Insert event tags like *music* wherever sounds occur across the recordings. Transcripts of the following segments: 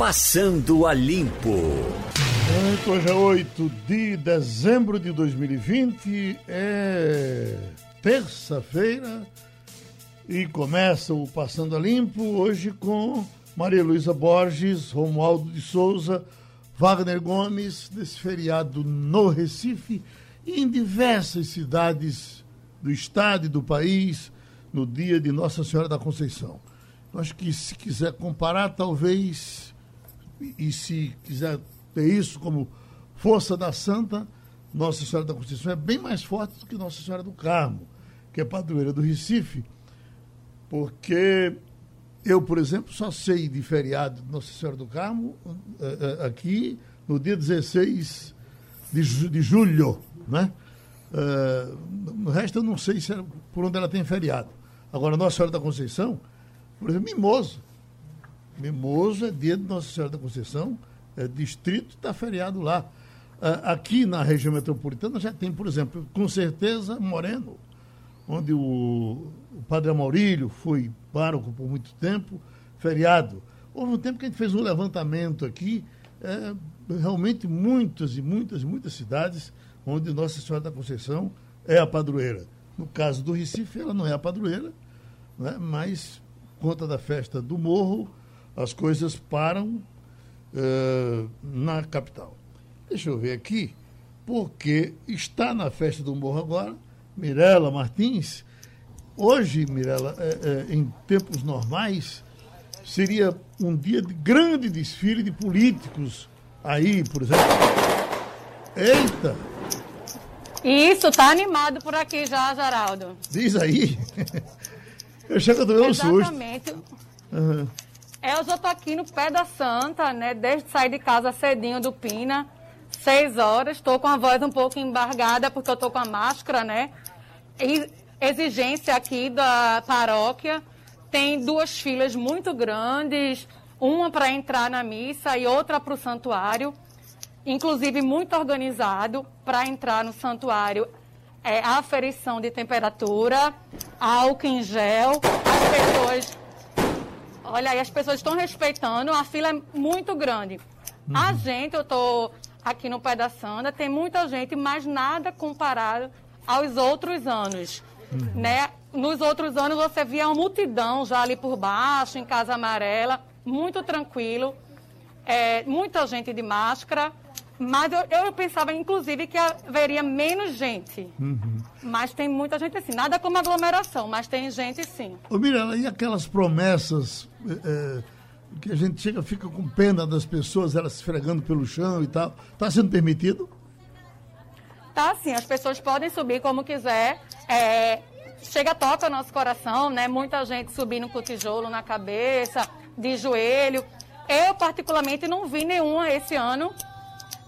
Passando a Limpo. Hoje é 8 de dezembro de 2020, é terça-feira e começa o Passando a Limpo hoje com Maria Luísa Borges, Romualdo de Souza, Wagner Gomes, desse feriado no Recife e em diversas cidades do estado e do país no dia de Nossa Senhora da Conceição. Acho que se quiser comparar, talvez, e se quiser ter isso como força da Santa, Nossa Senhora da Conceição é bem mais forte do que Nossa Senhora do Carmo, que é padroeira do Recife, porque eu, por exemplo, só sei de feriado de Nossa Senhora do Carmo eh, eh, aqui no dia 16 de, de julho, né? Uh, no resto eu não sei se é por onde ela tem feriado. Agora, Nossa Senhora da Conceição, por exemplo, Mimoso. Mimoso é dia de Nossa Senhora da Conceição, é distrito, está feriado lá. Uh, aqui na região metropolitana já tem, por exemplo, com certeza, Moreno, onde o, o padre Amaurílio foi pároco por muito tempo, feriado. Houve um tempo que a gente fez um levantamento aqui, é, realmente muitas e muitas e muitas cidades onde Nossa Senhora da Conceição é a padroeira. No caso do Recife, ela não é a padroeira, né? mas conta da festa do Morro, as coisas param uh, na capital. Deixa eu ver aqui, porque está na festa do Morro agora, Mirela Martins. Hoje, Mirela, é, é, em tempos normais, seria um dia de grande desfile de políticos aí, por exemplo. Eita! Isso, tá animado por aqui já, Geraldo. Diz aí. *laughs* Eu chego a tomar um susto. Exatamente. Uhum. Eu já tô aqui no pé da Santa, né? Desde sair de casa cedinho do Pina, seis horas. Estou com a voz um pouco embargada porque eu tô com a máscara, né? E exigência aqui da paróquia. Tem duas filas muito grandes, uma para entrar na missa e outra para o santuário inclusive muito organizado para entrar no santuário. É, aferição de temperatura, álcool em gel, as pessoas. Olha aí, as pessoas estão respeitando, a fila é muito grande. Uhum. A gente, eu estou aqui no Pé da Sanda, tem muita gente, mas nada comparado aos outros anos. Uhum. Né? Nos outros anos você via uma multidão já ali por baixo, em Casa Amarela, muito tranquilo, é, muita gente de máscara. Mas eu, eu pensava, inclusive, que haveria menos gente. Uhum. Mas tem muita gente assim. Nada como aglomeração, mas tem gente sim. Ô, Mirella, e aquelas promessas é, que a gente chega, fica com pena das pessoas, elas se esfregando pelo chão e tal. Está sendo permitido? Tá sim, as pessoas podem subir como quiser. É, chega, toca nosso coração, né? Muita gente subindo com tijolo na cabeça, de joelho. Eu, particularmente, não vi nenhuma esse ano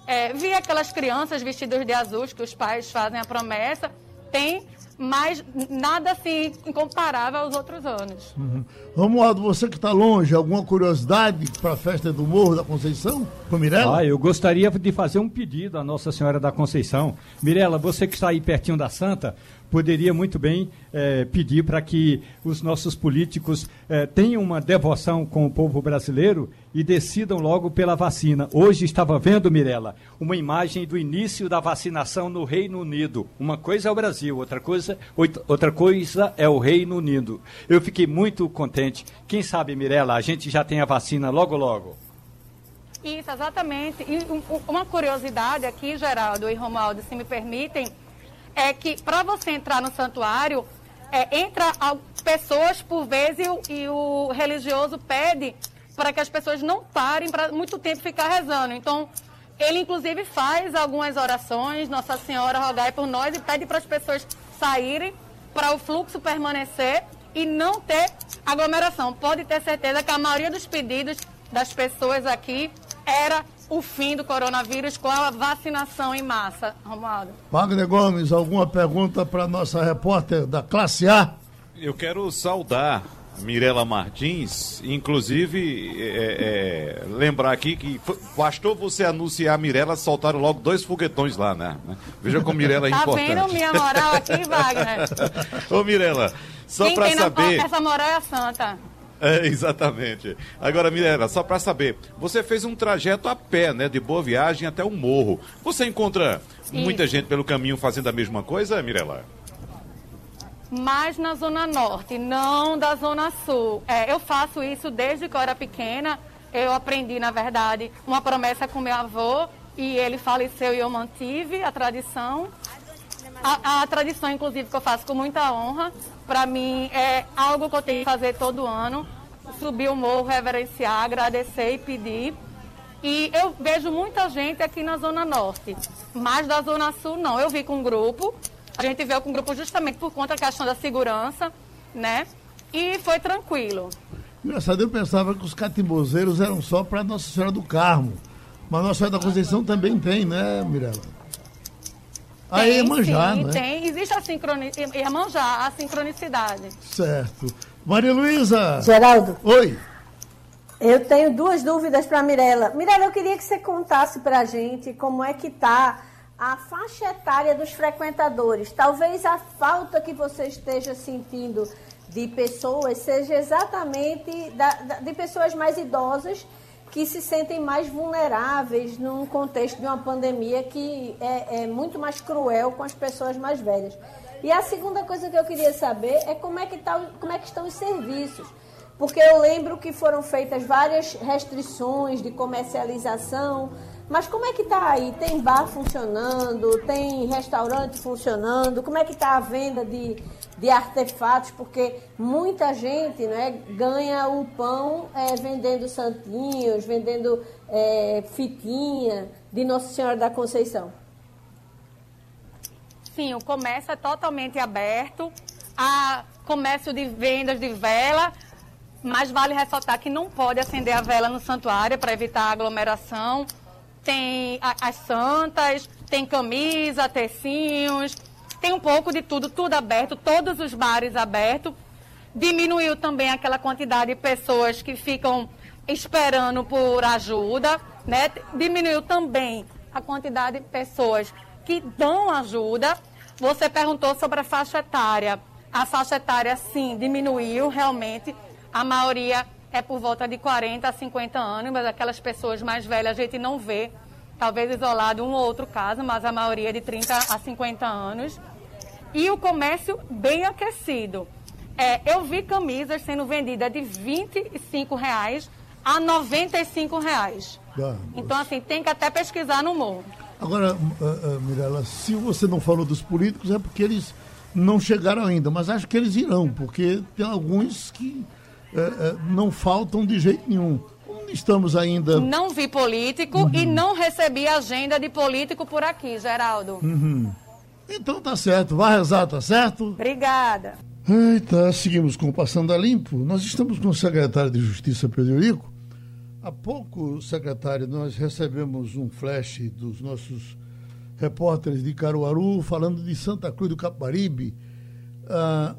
é, vi aquelas crianças vestidas de azul que os pais fazem a promessa. Tem, mas nada assim incomparável aos outros anos. Uhum. Romualdo, você que está longe, alguma curiosidade para a festa do Morro da Conceição com Mirella? Ah, eu gostaria de fazer um pedido à Nossa Senhora da Conceição. Mirella, você que está aí pertinho da Santa, poderia muito bem é, pedir para que os nossos políticos é, tenham uma devoção com o povo brasileiro e decidam logo pela vacina. Hoje estava vendo, Mirella, uma imagem do início da vacinação no Reino Unido. Uma coisa é o Brasil, outra coisa, outra coisa é o Reino Unido. Eu fiquei muito contente. Quem sabe, Mirella, a gente já tem a vacina logo logo. Isso, exatamente. E uma curiosidade aqui, Geraldo e Romualdo, se me permitem, é que para você entrar no santuário, é, entra pessoas por vez e o, e o religioso pede para que as pessoas não parem para muito tempo ficar rezando. Então, ele inclusive faz algumas orações, Nossa Senhora rogai por nós e pede para as pessoas saírem para o fluxo permanecer e não ter aglomeração. Pode ter certeza que a maioria dos pedidos das pessoas aqui era o fim do coronavírus com a vacinação em massa. Romualdo. Wagner Gomes, alguma pergunta para nossa repórter da classe A? Eu quero saudar Mirela Martins, inclusive é, é, lembrar aqui que bastou você anunciar a Mirela, soltaram logo dois foguetões lá, né? Veja como Mirela é tá importante. Tá vendo minha moral aqui, Wagner? *laughs* Ô Mirela, só para saber... essa moral é a santa. É, exatamente. Agora, Mirela, só para saber, você fez um trajeto a pé, né, de boa viagem até o morro. Você encontra muita gente pelo caminho fazendo a mesma coisa, Mirela? mais na Zona Norte, não da Zona Sul. É, eu faço isso desde que eu era pequena. Eu aprendi, na verdade, uma promessa com meu avô e ele faleceu e eu mantive a tradição. A, a tradição, inclusive, que eu faço com muita honra. Para mim, é algo que eu tenho que fazer todo ano. Subir o morro, reverenciar, agradecer e pedir. E eu vejo muita gente aqui na Zona Norte, mas da Zona Sul não. Eu vi com um grupo a gente veio com o grupo justamente por conta da questão da segurança, né? E foi tranquilo. Engraçado, eu pensava que os catimbozeiros eram só para Nossa Senhora do Carmo. Mas Nossa Senhora da Conceição também tem, né, Mirella? Aí é Iemanjá, sim, né? Tem, existe a sincronicidade, Iemanjá, a sincronicidade. Certo. Maria Luísa! Geraldo. Oi. Eu tenho duas dúvidas para Mirella. Mirella, eu queria que você contasse para a gente como é que está a faixa etária dos frequentadores. Talvez a falta que você esteja sentindo de pessoas seja exatamente da, da, de pessoas mais idosas que se sentem mais vulneráveis num contexto de uma pandemia que é, é muito mais cruel com as pessoas mais velhas. E a segunda coisa que eu queria saber é como é que, tá, como é que estão os serviços. Porque eu lembro que foram feitas várias restrições de comercialização, mas como é que está aí? Tem bar funcionando? Tem restaurante funcionando? Como é que está a venda de, de artefatos? Porque muita gente né, ganha o pão é, vendendo santinhos, vendendo é, fitinha de Nossa Senhora da Conceição. Sim, o comércio é totalmente aberto. Há comércio de vendas de vela, mas vale ressaltar que não pode acender a vela no santuário para evitar aglomeração tem as santas, tem camisa, tecinhos, tem um pouco de tudo, tudo aberto, todos os bares abertos. Diminuiu também aquela quantidade de pessoas que ficam esperando por ajuda, né? Diminuiu também a quantidade de pessoas que dão ajuda. Você perguntou sobre a faixa etária. A faixa etária, sim, diminuiu realmente. A maioria é por volta de 40 a 50 anos, mas aquelas pessoas mais velhas a gente não vê. Talvez isolado um ou outro caso, mas a maioria é de 30 a 50 anos. E o comércio bem aquecido. É, eu vi camisas sendo vendidas de 25 reais a 95 reais. Ah, então, assim, tem que até pesquisar no morro. Agora, uh, uh, Mirella, se você não falou dos políticos, é porque eles não chegaram ainda, mas acho que eles irão, porque tem alguns que é, é, não faltam de jeito nenhum. Estamos ainda. Não vi político uhum. e não recebi agenda de político por aqui, Geraldo. Uhum. Então tá certo, vai rezar, tá certo? Obrigada. Eita, seguimos com o Passando a Limpo. Nós estamos com o secretário de Justiça, Pedro Eurico. Há pouco, secretário, nós recebemos um flash dos nossos repórteres de Caruaru falando de Santa Cruz do Caparibe. Ah,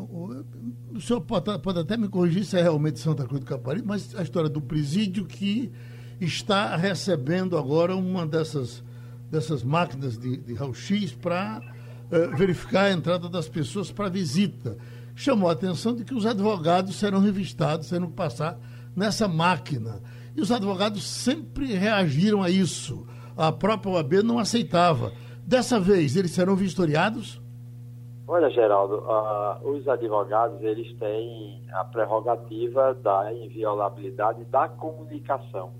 o senhor pode, pode, até me corrigir se é realmente Santa Cruz do Caparibe, mas a história do presídio que está recebendo agora uma dessas, dessas máquinas de, de raio-x para uh, verificar a entrada das pessoas para visita. Chamou a atenção de que os advogados serão revistados, serão passar nessa máquina. E os advogados sempre reagiram a isso. A própria OAB não aceitava. Dessa vez, eles serão vistoriados? Olha, Geraldo, uh, os advogados eles têm a prerrogativa da inviolabilidade da comunicação,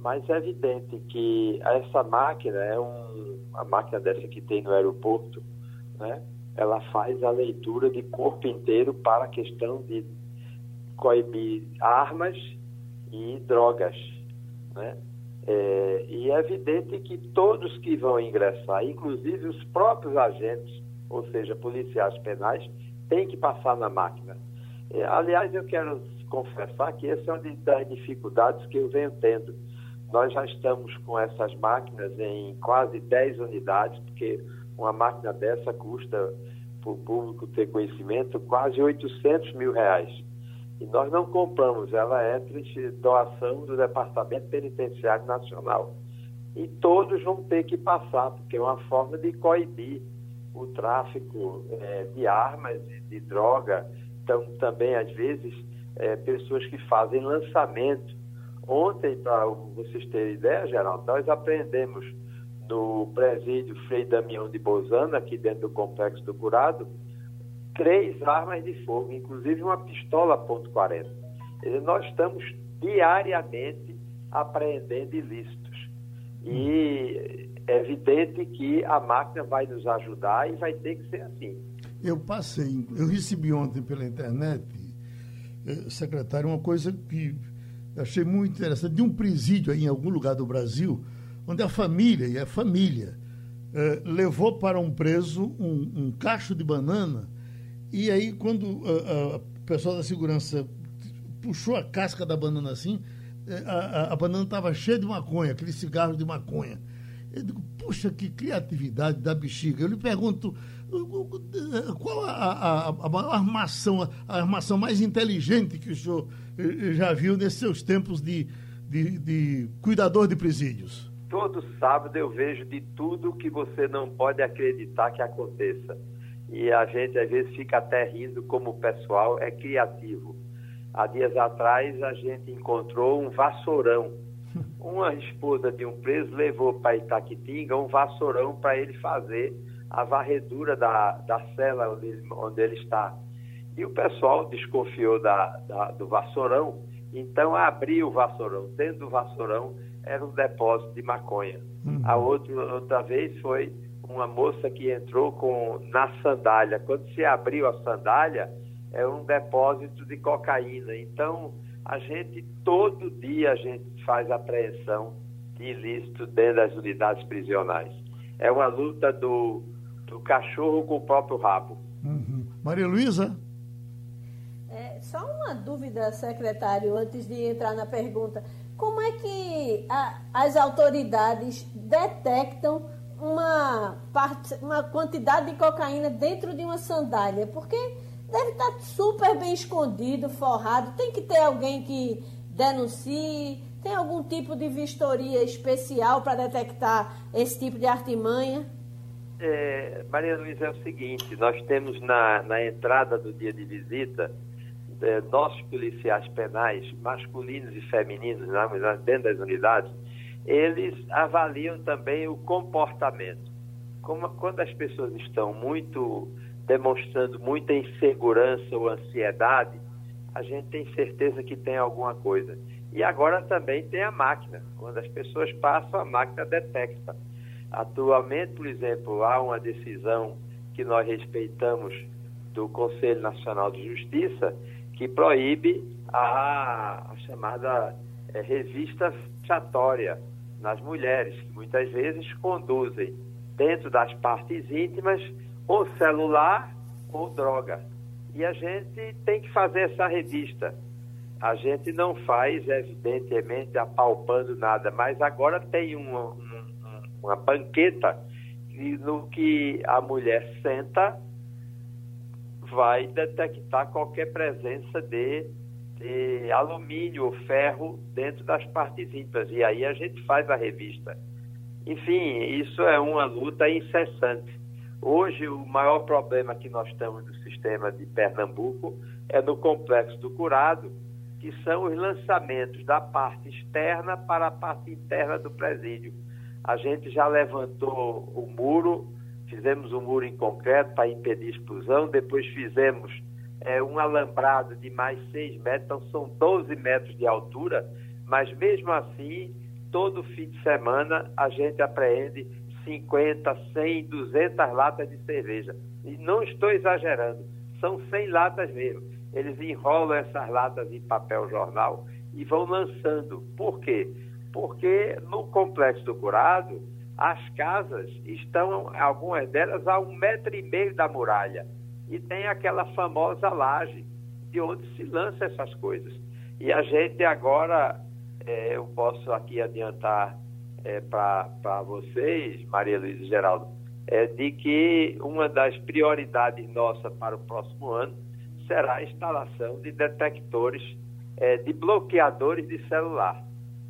mas é evidente que essa máquina é um, a máquina dessa que tem no aeroporto, né? Ela faz a leitura de corpo inteiro para a questão de coibir armas e drogas, né? É, e é evidente que todos que vão ingressar, inclusive os próprios agentes ou seja, policiais penais, têm que passar na máquina. É, aliás, eu quero confessar que essa é uma das dificuldades que eu venho tendo. Nós já estamos com essas máquinas em quase 10 unidades, porque uma máquina dessa custa, para o público ter conhecimento, quase 800 mil reais. E nós não compramos, ela é doação do Departamento Penitenciário Nacional. E todos vão ter que passar, porque é uma forma de coibir o tráfico é, de armas, de, de droga, então, também às vezes é, pessoas que fazem lançamento. Ontem, para vocês terem ideia, Geraldo, nós aprendemos no presídio Frei Damião de Bozana, aqui dentro do Complexo do Curado, três armas de fogo, inclusive uma pistola .40. Nós estamos diariamente apreendendo ilícitos. E é evidente que a máquina vai nos ajudar e vai ter que ser assim. Eu passei, eu recebi ontem pela internet, eh, secretário, uma coisa que achei muito interessante, de um presídio aí em algum lugar do Brasil, onde a família, e a família, eh, levou para um preso um, um, cacho de banana, e aí quando o pessoal da segurança puxou a casca da banana assim, eh, a, a, a banana estava cheia de maconha, aquele cigarro de maconha. Eu digo, puxa, que criatividade da bexiga. Eu lhe pergunto, qual a, a, a, armação, a armação mais inteligente que o senhor eh, já viu nesses seus tempos de, de, de cuidador de presídios? Todo sábado eu vejo de tudo que você não pode acreditar que aconteça. E a gente às vezes fica até rindo como o pessoal é criativo. Há dias atrás a gente encontrou um vassourão. Uma esposa de um preso levou para Itaquitinga um vassourão para ele fazer a varredura da, da cela onde ele, onde ele está. E o pessoal desconfiou da, da, do vassourão, então abriu o vassourão. Dentro do vassourão era um depósito de maconha. Uhum. A outra, outra vez foi uma moça que entrou com na sandália. Quando se abriu a sandália, é um depósito de cocaína. Então, a gente, todo dia, a gente faz apreensão de ilícito dentro das unidades prisionais. É uma luta do, do cachorro com o próprio rabo. Uhum. Maria Luísa? É, só uma dúvida, secretário, antes de entrar na pergunta. Como é que a, as autoridades detectam uma, parte, uma quantidade de cocaína dentro de uma sandália? Porque deve estar super bem escondido, forrado. Tem que ter alguém que denuncie. Tem algum tipo de vistoria especial para detectar esse tipo de artimanha? É, Maria Luísa, é o seguinte: nós temos na, na entrada do dia de visita é, nossos policiais penais, masculinos e femininos, né, dentro das unidades, eles avaliam também o comportamento. Como, quando as pessoas estão muito demonstrando muita insegurança ou ansiedade, a gente tem certeza que tem alguma coisa. E agora também tem a máquina. Quando as pessoas passam, a máquina detecta. Atualmente, por exemplo, há uma decisão que nós respeitamos do Conselho Nacional de Justiça que proíbe a, a chamada é, revista fechatória nas mulheres, que muitas vezes conduzem dentro das partes íntimas ou celular ou droga. E a gente tem que fazer essa revista. A gente não faz, evidentemente, apalpando nada, mas agora tem uma, uma, uma banqueta no que a mulher senta vai detectar qualquer presença de, de alumínio ou ferro dentro das partes íntimas. E aí a gente faz a revista. Enfim, isso é uma luta incessante. Hoje, o maior problema que nós temos no sistema de Pernambuco é no complexo do curado, que são os lançamentos da parte externa para a parte interna do presídio. A gente já levantou o muro, fizemos um muro em concreto para impedir explosão, depois fizemos é, um alambrado de mais 6 metros, então são 12 metros de altura, mas mesmo assim, todo fim de semana a gente apreende 50, 100, 200 latas de cerveja. E não estou exagerando, são 100 latas mesmo. Eles enrolam essas latas em papel jornal e vão lançando. Por quê? Porque no Complexo do Curado, as casas estão, algumas delas, a um metro e meio da muralha. E tem aquela famosa laje de onde se lança essas coisas. E a gente agora, é, eu posso aqui adiantar é, para vocês, Maria Luísa e Geraldo, é de que uma das prioridades nossas para o próximo ano será a instalação de detectores, é, de bloqueadores de celular.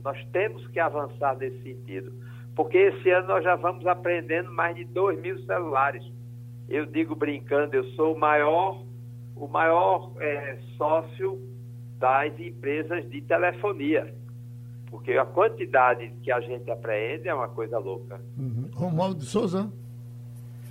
Nós temos que avançar nesse sentido, porque esse ano nós já vamos aprendendo mais de 2 mil celulares. Eu digo brincando, eu sou o maior, o maior é, sócio das empresas de telefonia. Porque a quantidade que a gente apreende é uma coisa louca. Uhum. Romualdo de Souza.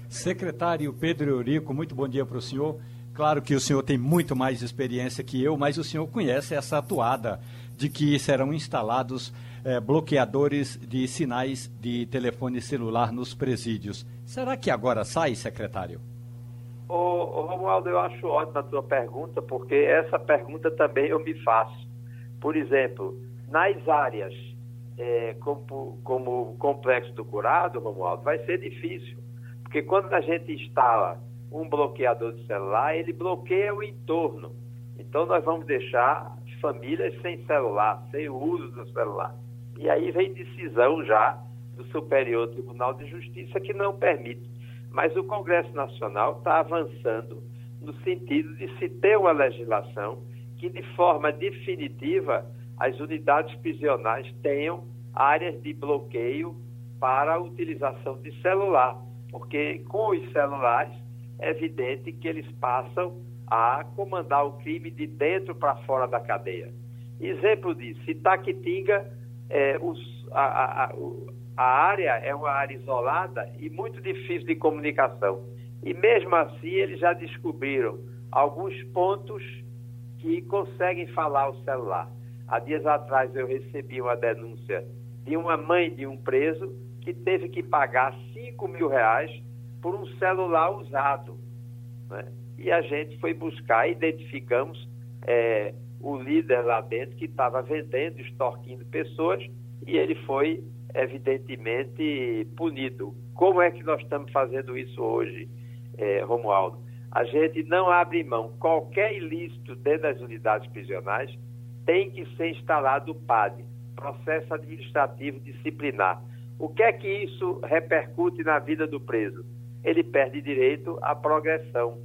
Secretário Pedro Eurico, muito bom dia para o senhor. Claro que o senhor tem muito mais experiência que eu, mas o senhor conhece essa atuada de que serão instalados eh, bloqueadores de sinais de telefone celular nos presídios. Será que agora sai, secretário? Ô, ô Romualdo, eu acho ótima a tua pergunta, porque essa pergunta também eu me faço. Por exemplo, nas áreas é, como, como o complexo do curado, Romualdo, vai ser difícil. Porque quando a gente instala um bloqueador de celular, ele bloqueia o entorno. Então nós vamos deixar famílias sem celular, sem uso do celular. E aí vem decisão já do Superior Tribunal de Justiça que não permite. Mas o Congresso Nacional está avançando no sentido de se ter uma legislação que, de forma definitiva, as unidades prisionais tenham áreas de bloqueio para a utilização de celular, porque com os celulares é evidente que eles passam a comandar o crime de dentro para fora da cadeia. Exemplo disso, Itaquitinga, é, os, a, a, a área é uma área isolada e muito difícil de comunicação. E mesmo assim, eles já descobriram alguns pontos que conseguem falar o celular. Há dias atrás eu recebi uma denúncia de uma mãe de um preso que teve que pagar 5 mil reais por um celular usado. Né? E a gente foi buscar, identificamos é, o líder lá dentro que estava vendendo, extorquindo pessoas, e ele foi, evidentemente, punido. Como é que nós estamos fazendo isso hoje, é, Romualdo? A gente não abre mão. Qualquer ilícito dentro das unidades prisionais tem que ser instalado o PAD, Processo Administrativo Disciplinar. O que é que isso repercute na vida do preso? Ele perde direito à progressão,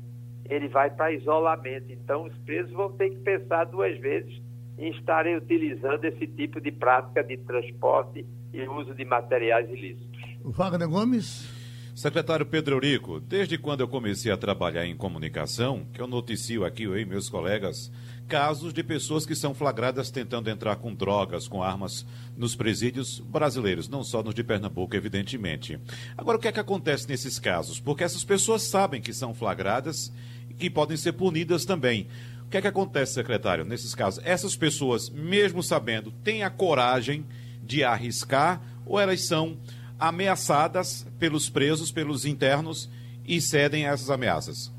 ele vai para isolamento. Então, os presos vão ter que pensar duas vezes em estarem utilizando esse tipo de prática de transporte e uso de materiais ilícitos. Wagner Gomes. Secretário Pedro Eurico, desde quando eu comecei a trabalhar em comunicação, que eu noticio aqui, eu e meus colegas, casos de pessoas que são flagradas tentando entrar com drogas, com armas nos presídios brasileiros, não só nos de Pernambuco, evidentemente. Agora, o que é que acontece nesses casos? Porque essas pessoas sabem que são flagradas e que podem ser punidas também. O que é que acontece, secretário, nesses casos? Essas pessoas, mesmo sabendo, têm a coragem de arriscar ou elas são ameaçadas pelos presos, pelos internos e cedem a essas ameaças?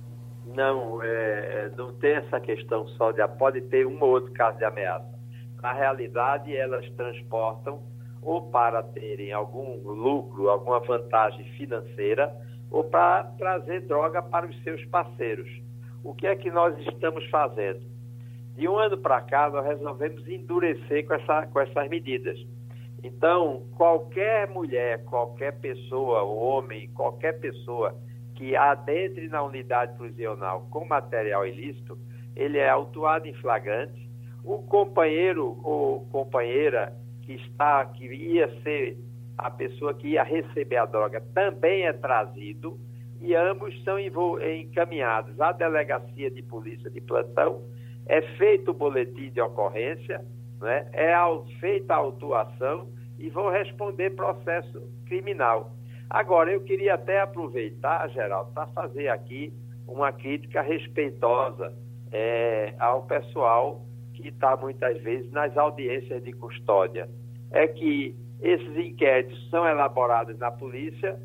Não, é, é, não tem essa questão só de. Pode ter um ou outro caso de ameaça. Na realidade, elas transportam ou para terem algum lucro, alguma vantagem financeira, ou para trazer droga para os seus parceiros. O que é que nós estamos fazendo? De um ano para cá, nós resolvemos endurecer com, essa, com essas medidas. Então, qualquer mulher, qualquer pessoa, homem, qualquer pessoa que adentre na unidade prisional com material ilícito, ele é autuado em flagrante. O companheiro ou companheira que está, que ia ser a pessoa que ia receber a droga, também é trazido e ambos são encaminhados à delegacia de polícia de plantão. É feito o boletim de ocorrência, né? é feita a autuação e vão responder processo criminal. Agora, eu queria até aproveitar, Geraldo, para fazer aqui uma crítica respeitosa é, ao pessoal que está muitas vezes nas audiências de custódia. É que esses inquéritos são elaborados na polícia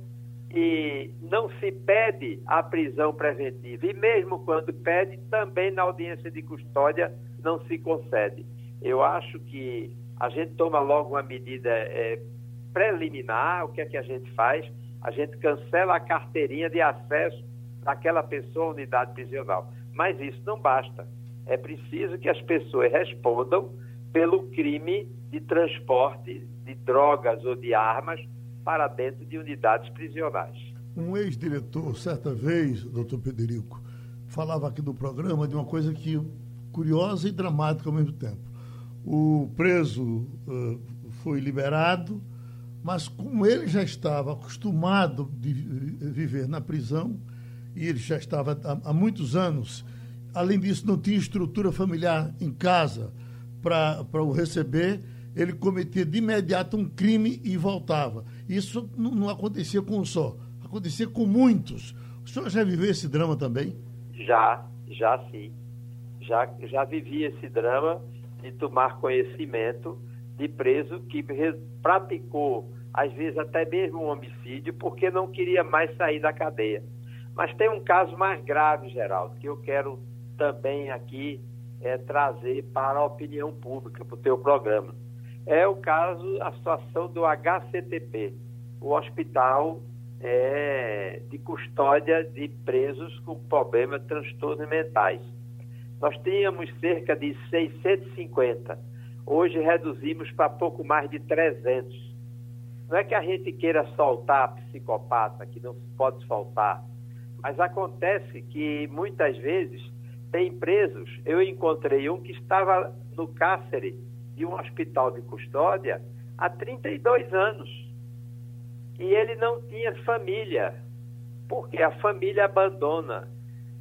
e não se pede a prisão preventiva. E mesmo quando pede, também na audiência de custódia não se concede. Eu acho que a gente toma logo uma medida é, preliminar, o que é que a gente faz? A gente cancela a carteirinha de acesso daquela pessoa à unidade prisional. Mas isso não basta. É preciso que as pessoas respondam pelo crime de transporte de drogas ou de armas para dentro de unidades prisionais. Um ex-diretor, certa vez, doutor Pederico, falava aqui no programa de uma coisa que curiosa e dramática ao mesmo tempo. O preso uh, foi liberado, mas como ele já estava acostumado de viver na prisão, e ele já estava há, há muitos anos além disso, não tinha estrutura familiar em casa para o receber, ele cometia de imediato um crime e voltava. Isso não, não acontecia com um só, acontecia com muitos. O senhor já viveu esse drama também? Já, já sim. Já, já vivi esse drama de tomar conhecimento de preso que praticou, às vezes até mesmo um homicídio, porque não queria mais sair da cadeia. Mas tem um caso mais grave, Geraldo, que eu quero também aqui é, trazer para a opinião pública, para o teu programa. É o caso, a situação do HCTP, o Hospital é, de Custódia de Presos com problema de transtornos mentais. Nós tínhamos cerca de 650. Hoje reduzimos para pouco mais de 300. Não é que a gente queira soltar psicopata, que não se pode soltar, mas acontece que muitas vezes tem presos. Eu encontrei um que estava no cárcere de um hospital de custódia há 32 anos. E ele não tinha família, porque a família abandona.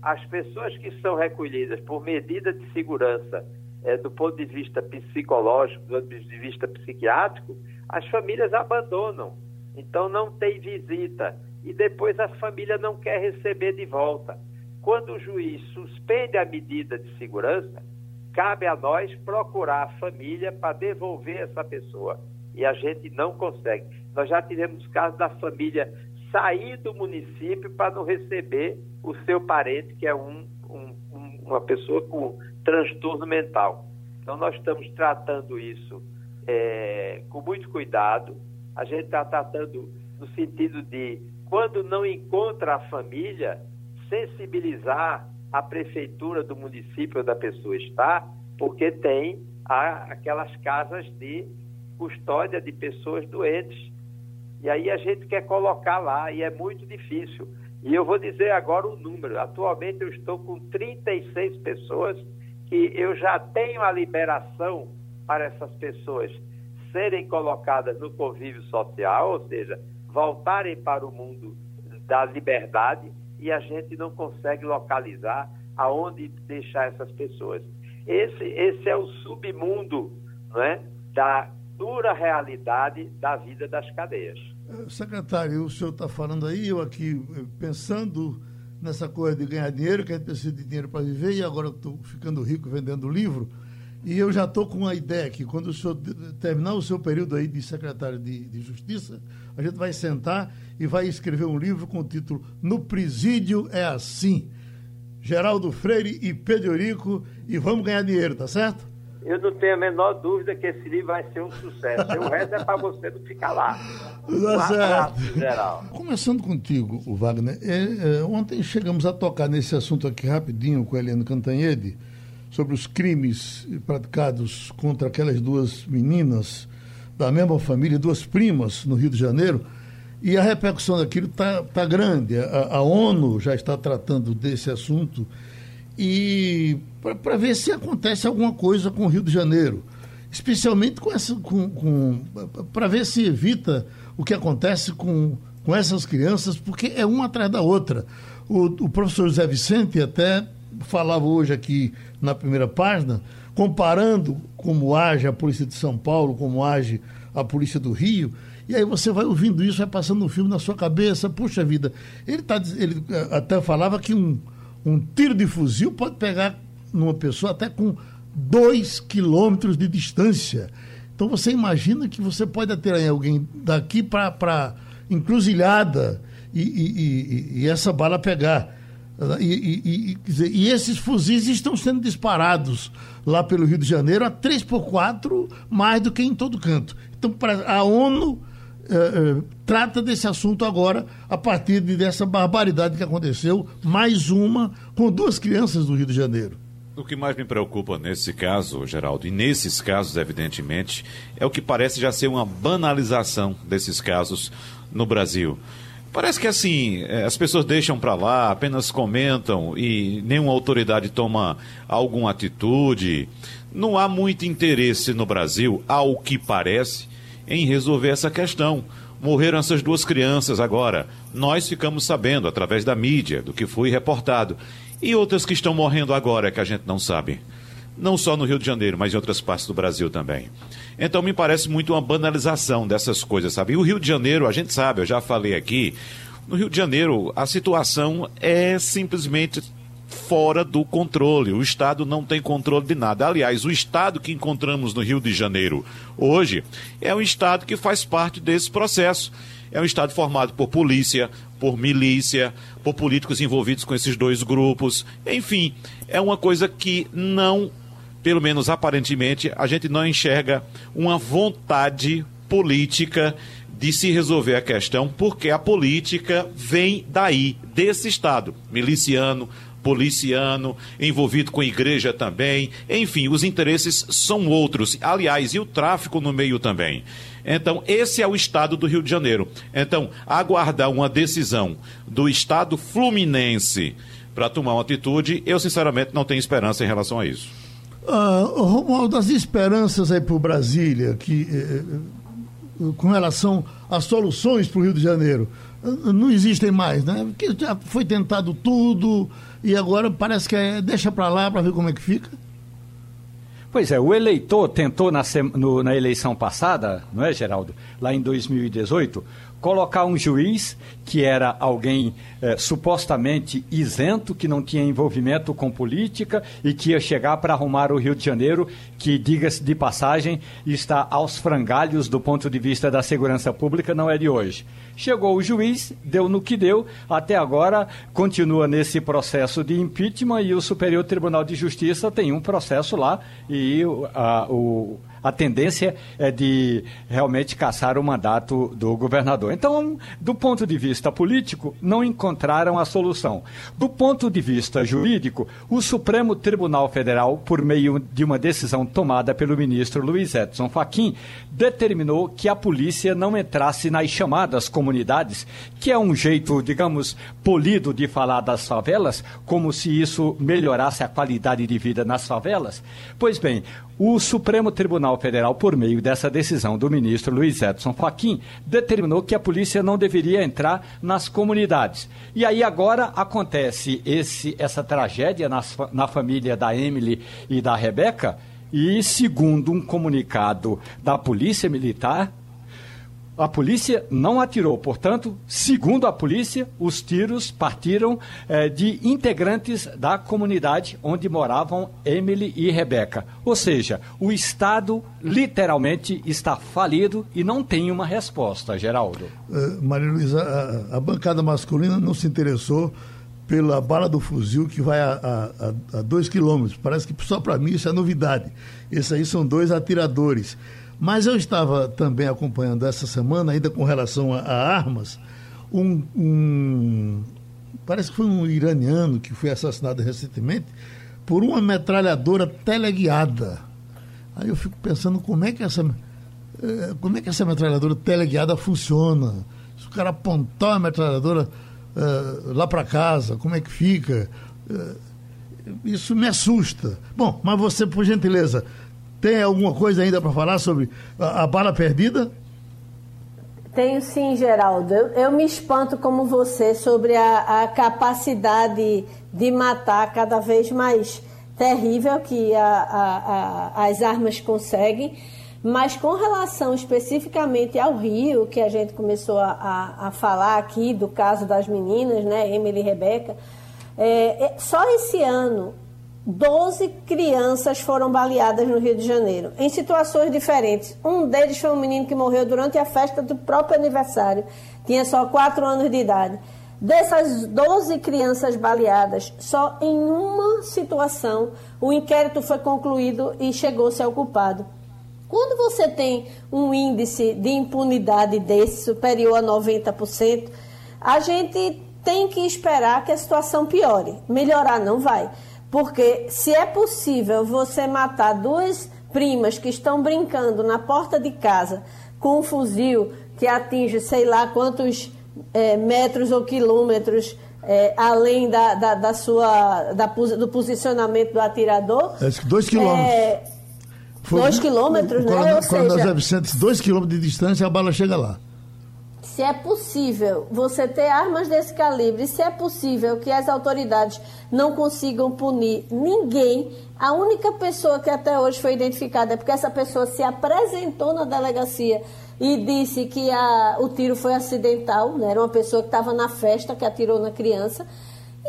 As pessoas que são recolhidas por medida de segurança é, do ponto de vista psicológico, do ponto de vista psiquiátrico, as famílias abandonam. Então não tem visita. E depois a família não quer receber de volta. Quando o juiz suspende a medida de segurança, cabe a nós procurar a família para devolver essa pessoa. E a gente não consegue. Nós já tivemos casos da família sair do município para não receber o seu parente, que é um, um, uma pessoa com transtorno mental. Então, nós estamos tratando isso é, com muito cuidado. A gente está tratando no sentido de, quando não encontra a família, sensibilizar a prefeitura do município da pessoa está, porque tem a, aquelas casas de custódia de pessoas doentes. E aí a gente quer colocar lá e é muito difícil. E eu vou dizer agora o número. Atualmente eu estou com 36 pessoas que eu já tenho a liberação para essas pessoas serem colocadas no convívio social, ou seja, voltarem para o mundo da liberdade e a gente não consegue localizar aonde deixar essas pessoas. Esse, esse é o submundo não é, da dura realidade da vida das cadeias. Eh, secretário, o senhor está falando aí, eu aqui eh, pensando nessa coisa de ganhar dinheiro, que a gente precisa de dinheiro para viver, e agora estou ficando rico vendendo livro. E eu já estou com uma ideia que quando o senhor terminar o seu período aí de secretário de, de Justiça, a gente vai sentar e vai escrever um livro com o título No Presídio é Assim. Geraldo Freire e Pedro Eurico, e vamos ganhar dinheiro, tá certo? Eu não tenho a menor dúvida que esse livro vai ser um sucesso. o resto é para você não ficar lá. Tá um certo. geral. Começando contigo, o Wagner, é, é, ontem chegamos a tocar nesse assunto aqui rapidinho com a Helena Cantanhede, sobre os crimes praticados contra aquelas duas meninas da mesma família, duas primas no Rio de Janeiro, e a repercussão daquilo está tá grande. A, a, ONU já está tratando desse assunto e para ver se acontece alguma coisa com o Rio de Janeiro, especialmente com essa, com, com para ver se evita o que acontece com, com essas crianças, porque é uma atrás da outra. O, o professor José Vicente até falava hoje aqui na primeira página, comparando como age a Polícia de São Paulo, como age a Polícia do Rio, e aí você vai ouvindo isso, vai passando um filme na sua cabeça, puxa vida. Ele, tá, ele eh, até falava que um, um tiro de fuzil pode pegar numa pessoa até com dois quilômetros de distância. Então você imagina que você pode atrair alguém daqui para encruzilhada e, e, e, e, essa bala pegar. E, dizer, e, esses fuzis estão sendo disparados lá pelo Rio de Janeiro a 3 por 4 mais do que em todo canto. Então, a ONU eh, eh, trata desse assunto agora a partir de, dessa barbaridade que aconteceu, mais uma, com duas crianças do Rio de Janeiro. O que mais me preocupa nesse caso, Geraldo, e nesses casos, evidentemente, é o que parece já ser uma banalização desses casos no Brasil. Parece que assim, eh, as pessoas deixam para lá, apenas comentam e nenhuma autoridade toma alguma atitude. Não há muito interesse no Brasil, ao que parece, em resolver essa questão. Morreram essas duas crianças agora. Nós ficamos sabendo, através da mídia, do que foi reportado. E outras que estão morrendo agora que a gente não sabe. Não só no Rio de Janeiro, mas em outras partes do Brasil também. Então me parece muito uma banalização dessas coisas, sabe? E o Rio de Janeiro, a gente sabe, eu já falei aqui, no Rio de Janeiro a situação é simplesmente fora do controle. O Estado não tem controle de nada. Aliás, o Estado que encontramos no Rio de Janeiro hoje é um Estado que faz parte desse processo. É um Estado formado por polícia, por milícia, por políticos envolvidos com esses dois grupos. Enfim, é uma coisa que não, pelo menos aparentemente, a gente não enxerga uma vontade política de se resolver a questão, porque a política vem daí, desse Estado miliciano, policiano, envolvido com igreja também. Enfim, os interesses são outros. Aliás, e o tráfico no meio também. Então, esse é o estado do Rio de Janeiro. Então, aguardar uma decisão do estado fluminense para tomar uma atitude, eu sinceramente não tenho esperança em relação a isso. Uh, Romualdo, as esperanças aí para Brasília, que, eh, eh, com relação às soluções para o Rio de Janeiro, não existem mais, né? Porque já foi tentado tudo e agora parece que é, deixa para lá para ver como é que fica. Pois é, o eleitor tentou na, no, na eleição passada, não é, Geraldo? Lá em 2018, colocar um juiz que era alguém eh, supostamente isento, que não tinha envolvimento com política e que ia chegar para arrumar o Rio de Janeiro, que, diga-se de passagem, está aos frangalhos do ponto de vista da segurança pública, não é de hoje. Chegou o juiz, deu no que deu, até agora continua nesse processo de impeachment e o Superior Tribunal de Justiça tem um processo lá e a, o a tendência é de realmente caçar o mandato do governador. Então, do ponto de vista político, não encontraram a solução. Do ponto de vista jurídico, o Supremo Tribunal Federal, por meio de uma decisão tomada pelo ministro Luiz Edson Fachin, determinou que a polícia não entrasse nas chamadas comunidades, que é um jeito, digamos, polido de falar das favelas, como se isso melhorasse a qualidade de vida nas favelas. Pois bem, o Supremo Tribunal Federal, por meio dessa decisão do ministro Luiz Edson Fachin, determinou que a polícia não deveria entrar nas comunidades. E aí agora acontece esse, essa tragédia nas, na família da Emily e da Rebeca, e segundo um comunicado da Polícia Militar, a polícia não atirou. Portanto, segundo a polícia, os tiros partiram eh, de integrantes da comunidade onde moravam Emily e Rebeca. Ou seja, o Estado literalmente está falido e não tem uma resposta, Geraldo. Uh, Maria Luísa, a, a, bancada masculina não se interessou pela bala do fuzil que vai a, a, a dois quilômetros. Parece que só para mim isso é novidade. Esses aí são dois atiradores. Mas eu estava também acompanhando essa semana, ainda com relação a, a armas, um, um, Parece que foi um iraniano que foi assassinado recentemente por uma metralhadora teleguiada. Aí eu fico pensando como é que essa, eh, como é que essa metralhadora teleguiada funciona. Se o cara apontar a metralhadora uh, lá para casa, como é que fica? Uh, isso me assusta. Bom, mas você, por gentileza, tem alguma coisa ainda para falar sobre a, a, bala perdida? Tenho sim, Geraldo. Eu, eu me espanto como você sobre a, a, capacidade de matar cada vez mais terrível que a, as armas conseguem. Mas com relação especificamente ao Rio, que a gente começou a, falar aqui do caso das meninas, né, Emily e Rebeca, é, é, só esse ano 12 crianças foram baleadas no Rio de Janeiro, em situações diferentes. Um deles foi um menino que morreu durante a festa do próprio aniversário, tinha só 4 anos de idade. Dessas 12 crianças baleadas, só em uma situação o inquérito foi concluído e chegou-se ao culpado. Quando você tem um índice de impunidade desse superior a 90%, a gente tem que esperar que a situação piore. Melhorar não vai. Porque se é possível você matar duas primas que estão brincando na porta de casa com um fuzil que atinge sei lá quantos é, metros ou quilômetros é, além da, da, da sua, da, do posicionamento do atirador. É, dois quilômetros. É, Foi, dois quilômetros, né? Ou seja, Vicente, dois quilômetros de distância, a bala chega lá. Se é possível você ter armas desse calibre, se é possível que as autoridades não consigam punir ninguém, a única pessoa que até hoje foi identificada é porque essa pessoa se apresentou na delegacia e disse que a, o tiro foi acidental, né? era uma pessoa que estava na festa que atirou na criança.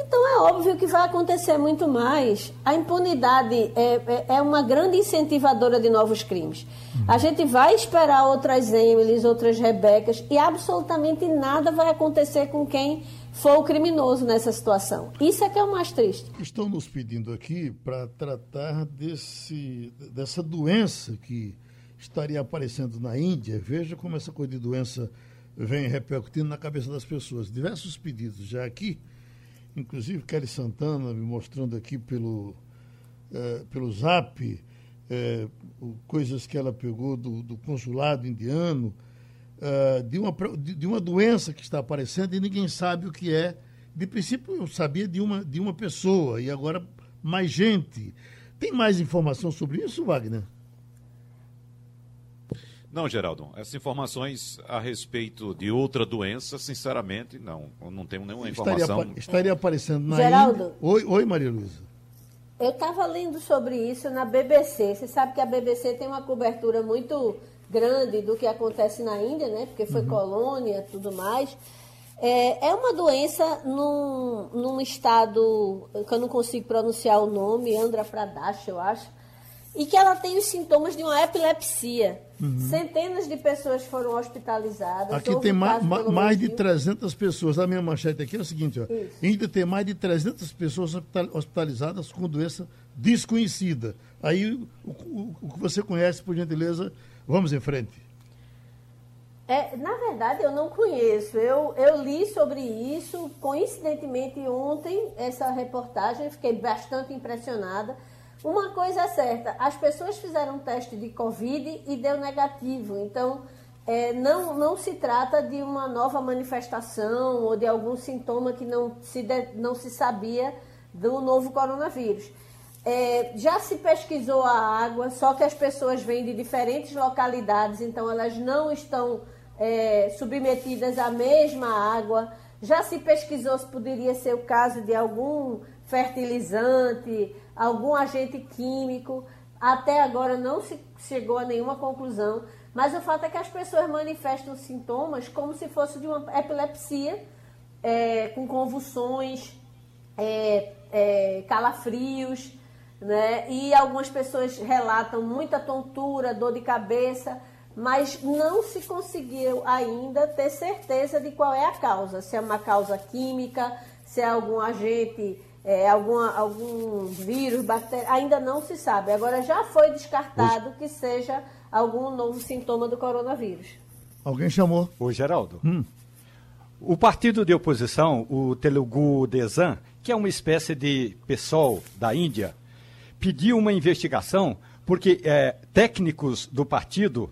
Então é óbvio que vai acontecer muito mais. A impunidade é, é, é uma grande incentivadora de novos crimes. A gente vai esperar outras Emilys, outras Rebecas, e absolutamente nada vai acontecer com quem for o criminoso nessa situação. Isso é que é o mais triste. Estão nos pedindo aqui para tratar desse, dessa doença que estaria aparecendo na Índia. Veja como essa coisa de doença vem repercutindo na cabeça das pessoas. Diversos pedidos já aqui inclusive Kelly Santana me mostrando aqui pelo, é, pelo zap é, coisas que ela pegou do, do consulado indiano, é, de, uma, de, de, uma doença que está aparecendo e ninguém sabe o que é. De princípio eu sabia de uma, de uma pessoa e agora mais gente. Tem mais informação sobre isso, Wagner? Não, Geraldo, essas informações a respeito de outra doença, sinceramente, não. não tenho nenhuma informação. Estaria, estaria aparecendo na Geraldo. Índia. Oi, oi, Maria Luísa. Eu estava lendo sobre isso na BBC. Você sabe que a BBC tem uma cobertura muito grande do que acontece na Índia, né? Porque foi uhum. colônia tudo mais. É, é uma doença num, num estado que eu não consigo pronunciar o nome, Andhra Pradesh, eu acho e que ela tem os sintomas de uma epilepsia. Uhum. Centenas de pessoas foram hospitalizadas. Aqui tem mais, mais de 300 pessoas. A minha manchete aqui é o seguinte: ó, ainda tem mais de 300 pessoas hospitalizadas com doença desconhecida. Aí, o, o, o que você conhece, por gentileza, vamos em frente. É, na verdade, eu não conheço. Eu, eu li sobre isso, coincidentemente, ontem, essa reportagem, fiquei bastante impressionada. Uma coisa é certa, as pessoas fizeram um teste de Covid e deu negativo. Então, é, não, não se trata de uma nova manifestação ou de algum sintoma que não se, de, não se sabia do novo coronavírus. É, já se pesquisou a água, só que as pessoas vêm de diferentes localidades, então elas não estão é, submetidas à mesma água. Já se pesquisou se poderia ser o caso de algum fertilizante, algum agente químico. Até agora não se chegou a nenhuma conclusão, mas o fato é que as pessoas manifestam sintomas como se fosse de uma epilepsia, é, com convulsões, é, é, calafrios, né? E algumas pessoas relatam muita tontura, dor de cabeça, mas não se conseguiu ainda ter certeza de qual é a causa, se é uma causa química, se é algum agente é, alguma, algum vírus, bactéria, ainda não se sabe. Agora já foi descartado que seja algum novo sintoma do coronavírus. Alguém chamou? O Geraldo. Hum. O partido de oposição, o Telugu Desam, que é uma espécie de PSOL da Índia, pediu uma investigação porque é, técnicos do partido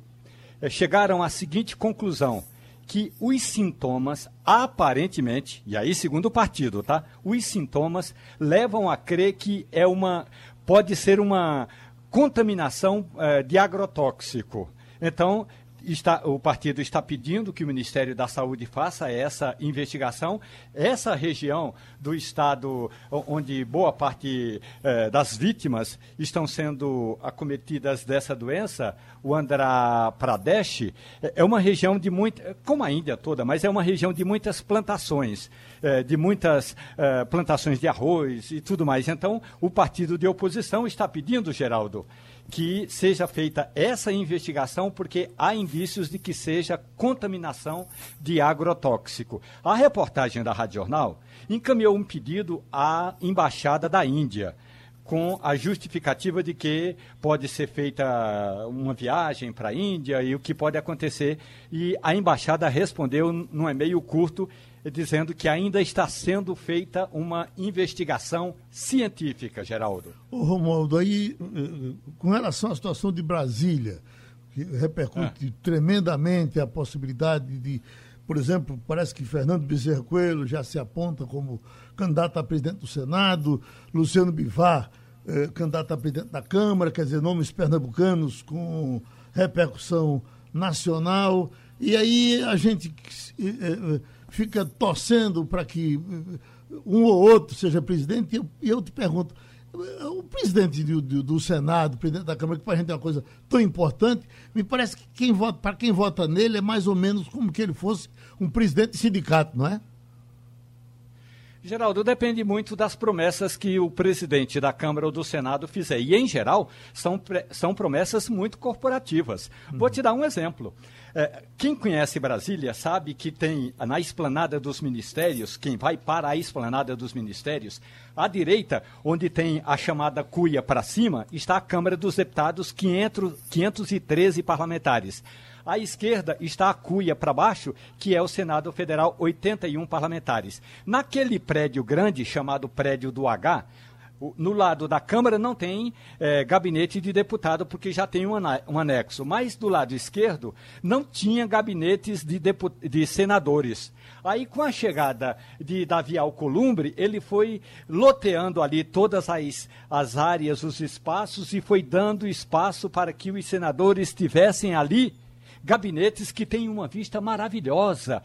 é, chegaram à seguinte conclusão que os sintomas, aparentemente, e aí segundo o partido, tá? Os sintomas levam a crer que é uma. pode ser uma contaminação é, de agrotóxico. Então, está, o partido está pedindo que o Ministério da Saúde faça essa investigação. Essa região do estado onde boa parte eh, das vítimas estão sendo acometidas dessa doença, o Andhra Pradesh, é uma região de muita, como a Índia toda, mas é uma região de muitas plantações, eh, de muitas eh, plantações de arroz e tudo mais. Então, o partido de oposição está pedindo, Geraldo, que seja feita essa investigação, porque há indícios de que seja contaminação de agrotóxico. A reportagem da Rádio Jornal encaminhou um pedido à Embaixada da Índia com a justificativa de que pode ser feita uma viagem para a Índia e o que pode acontecer. E a embaixada respondeu num e-mail curto dizendo que ainda está sendo feita uma investigação científica, Geraldo. Ô, Romualdo, aí, eh, com relação à situação de Brasília, que repercute é. tremendamente a possibilidade de, por exemplo, parece que Fernando Bezerra Coelho já se aponta como candidato a presidente do Senado, Luciano Bivar, eh, candidato a presidente da Câmara, quer dizer, nomes pernambucanos com repercussão nacional. E aí a gente é, fica torcendo para que um ou outro seja presidente, e eu, eu te pergunto, o presidente do, do, do, Senado, presidente da Câmara, que para a gente é uma coisa tão importante, me parece que quem vota, para quem vota nele é mais ou menos como que ele fosse um presidente de sindicato, não é? Geraldo, depende muito das promessas que o presidente da Câmara ou do Senado fizer. E, em geral, são, são promessas muito corporativas. Uhum. Vou te dar um exemplo. É, quem conhece Brasília sabe que tem na esplanada dos ministérios, quem vai para a esplanada dos ministérios, à direita, onde tem a chamada cuia para cima, está a Câmara dos Deputados, 500, 513 parlamentares. À esquerda está a cuia para baixo, que é o Senado Federal, 81 parlamentares. Naquele prédio grande, chamado Prédio do H, no lado da Câmara não tem é, gabinete de deputado, porque já tem um anexo. Mas do lado esquerdo não tinha gabinetes de, de senadores. Aí, com a chegada de Davi Alcolumbre, ele foi loteando ali todas as, as áreas, os espaços, e foi dando espaço para que os senadores estivessem ali gabinetes que têm uma vista maravilhosa.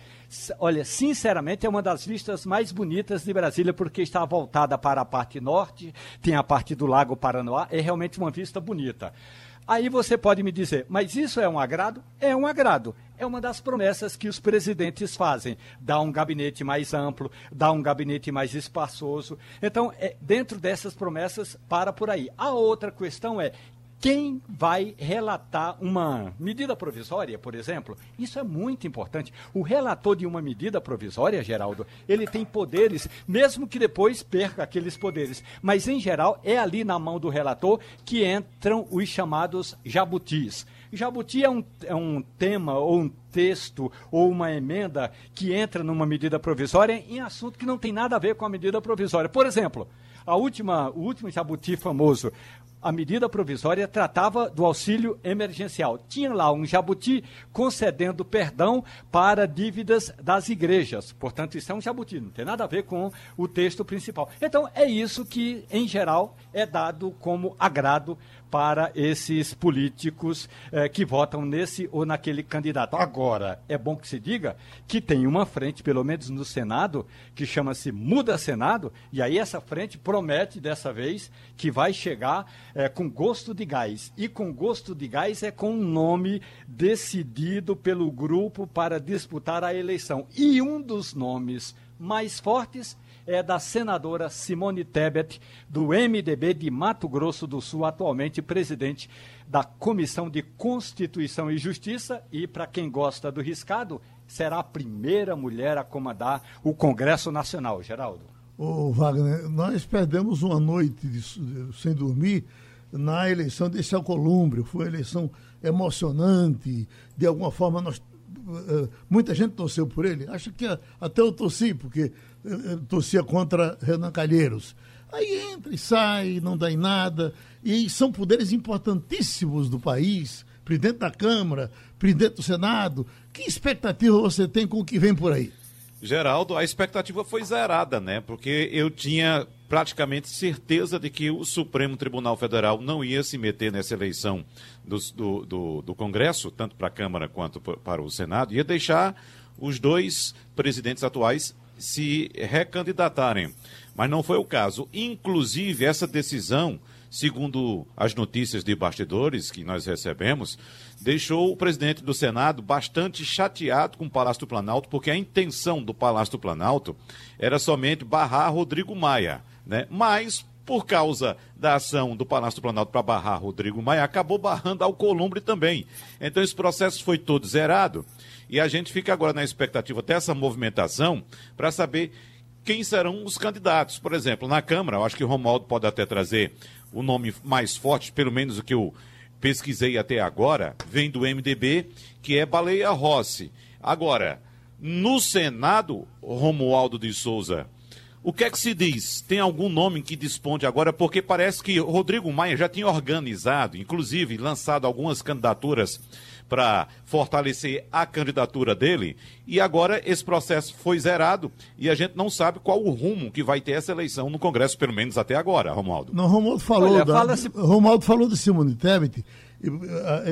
Olha, sinceramente, é uma das vistas mais bonitas de Brasília, porque está voltada para a parte norte, tem a parte do Lago Paranoá, é realmente uma vista bonita. Aí você pode me dizer, mas isso é um agrado? É um agrado. É uma das promessas que os presidentes fazem. Dá um gabinete mais amplo, dá um gabinete mais espaçoso. Então, é, dentro dessas promessas, para por aí. A outra questão é quem vai relatar uma medida provisória, por exemplo, isso é muito importante. O relator de uma medida provisória, Geraldo, ele tem poderes, mesmo que depois perca aqueles poderes. Mas, em geral, é ali na mão do relator que entram os chamados jabutis. Jabuti é um, é um tema ou um texto ou uma emenda que entra numa medida provisória em assunto que não tem nada a ver com a medida provisória. Por exemplo, a última, o último jabuti famoso, a medida provisória tratava do auxílio emergencial. Tinha lá um jabuti concedendo perdão para dívidas das igrejas. Portanto, isso é um jabuti, não tem nada a ver com o texto principal. Então, é isso que, em geral, é dado como agrado para esses políticos eh, que votam nesse ou naquele candidato. Agora, é bom que se diga que tem uma frente, pelo menos no Senado, que chama-se Muda Senado, e aí essa frente promete dessa vez que vai chegar eh, com gosto de gás. E com gosto de gás é com um nome decidido pelo grupo para disputar a eleição. E um dos nomes mais fortes é da senadora Simone Tebet, do MDB de Mato Grosso do Sul, atualmente presidente da Comissão de Constituição e Justiça. E, para quem gosta do riscado, será a primeira mulher a comandar o Congresso Nacional. Geraldo. Ô, Wagner, nós perdemos uma noite de, sem dormir na eleição desse Alcolumbre. Foi uma eleição emocionante. De alguma forma, nós, uh, muita gente torceu por ele. Acho que até eu torci, porque torcia contra Renan Calheiros. Aí entra e sai, não dá em nada. E são poderes importantíssimos do país, presidente da Câmara, presidente do Senado. Que expectativa você tem com o que vem por aí? Geraldo, a expectativa foi zerada, né? Porque eu tinha praticamente certeza de que o Supremo Tribunal Federal não ia se meter nessa eleição do, do, do, do Congresso, tanto para a Câmara quanto para o Senado, ia deixar os dois presidentes atuais se recandidatarem. Mas não foi o caso. Inclusive, essa decisão, segundo as notícias de bastidores que nós recebemos, deixou o presidente do Senado bastante chateado com o Palácio do Planalto, porque a intenção do Palácio do Planalto era somente barrar Rodrigo Maia. Né? Mas, por causa da ação do Palácio do Planalto para barrar Rodrigo Maia, acabou barrando Alcolumbre também. Então, esse processo foi todo zerado. E a gente fica agora na expectativa dessa movimentação para saber quem serão os candidatos. Por exemplo, na Câmara, eu acho que o Romualdo pode até trazer o nome mais forte, pelo menos o que eu pesquisei até agora, vem do MDB, que é Baleia Rossi. Agora, no Senado, Romualdo de Souza, o que é que se diz? Tem algum nome que disponde agora? Porque parece que Rodrigo Maia já tinha organizado, inclusive lançado algumas candidaturas para fortalecer a candidatura dele. E agora esse processo foi zerado e a gente não sabe qual o rumo que vai ter essa eleição no Congresso, pelo menos até agora, Romualdo. Não, Romualdo falou, Olha, da, fala -se... Romualdo falou de Simone Tebet Eu,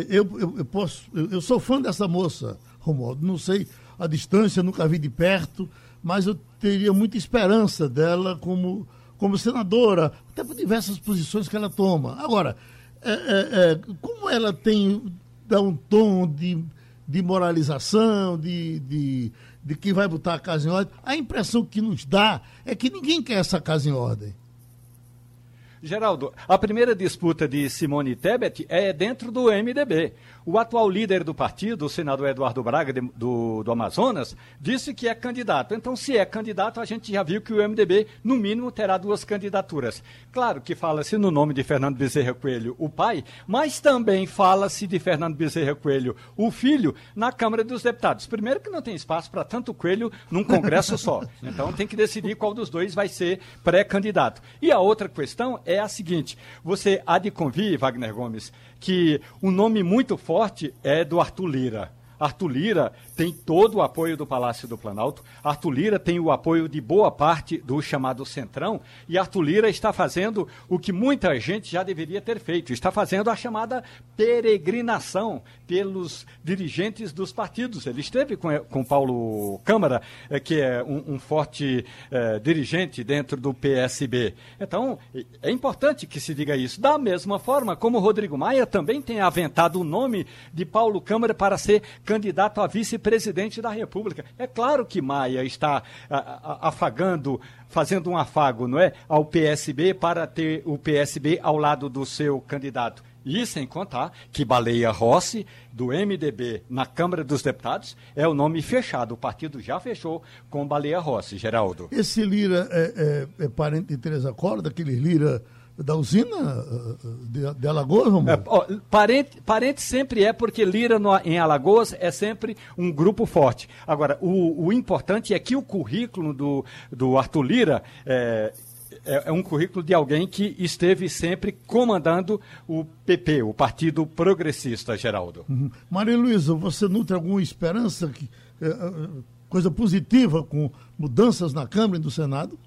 eu, eu posso, eu, sou fã dessa moça, Romualdo. Não sei a distância, nunca vi de perto, mas eu teria muita esperança dela como, como senadora, até por diversas posições que ela toma. Agora, é, é, é, como ela tem dá um tom de, de moralização, de, de, de que vai botar a casa em ordem, a impressão que nos dá é que ninguém quer essa casa em ordem. Geraldo, a primeira disputa de Simone Tebet é dentro do MDB. O atual líder do partido, o senador Eduardo Braga, de, do, do Amazonas, disse que é candidato. Então, se é candidato, a gente já viu que o MDB, no mínimo, terá duas candidaturas. Claro que fala-se no nome de Fernando Bezerra Coelho, o pai, mas também fala-se de Fernando Bezerra Coelho, o filho, na Câmara dos Deputados. Primeiro que não tem espaço para tanto coelho num congresso só. *laughs* Então, tem que decidir qual dos dois vai ser pré-candidato. E a outra questão é a seguinte: você há de convir, Wagner Gomes, que um nome muito forte é do Arthur Lira. Arthur Lira tem todo o apoio do Palácio do Planalto. Arthur Lira tem o apoio de boa parte do chamado Centrão. E Arthur Lira está fazendo o que muita gente já deveria ter feito: está fazendo a chamada peregrinação pelos dirigentes dos partidos. Ele esteve com, com Paulo Câmara, eh, que é um, um forte eh, dirigente dentro do PSB. Então, é importante que se diga isso. Da mesma forma como Rodrigo Maia também tem aventado o nome de Paulo Câmara para ser candidato a vice-presidente presidente da República. É claro que Maia está afagando, fazendo um afago, não é, ao PSB para ter o PSB ao lado do seu candidato. E sem contar que Baleia Rossi, do MDB na Câmara dos Deputados, é o nome fechado. O partido já fechou com Baleia Rossi, Geraldo. Esse Lira é, é, é parente de Teresa Corda, aquele Lira da usina eh, de, de Alagoas, Romulo? É, ó, parente, parente sempre é, porque Lira no, em Alagoas é sempre um grupo forte. Agora, o, o importante é que o currículo do, do Arthur Lira é, é, é, um currículo de alguém que esteve sempre comandando o PP, o Partido Progressista, Geraldo. Uhum. Maria Luísa, você nutre alguma esperança, que, é, coisa positiva com mudanças na Câmara e no Senado?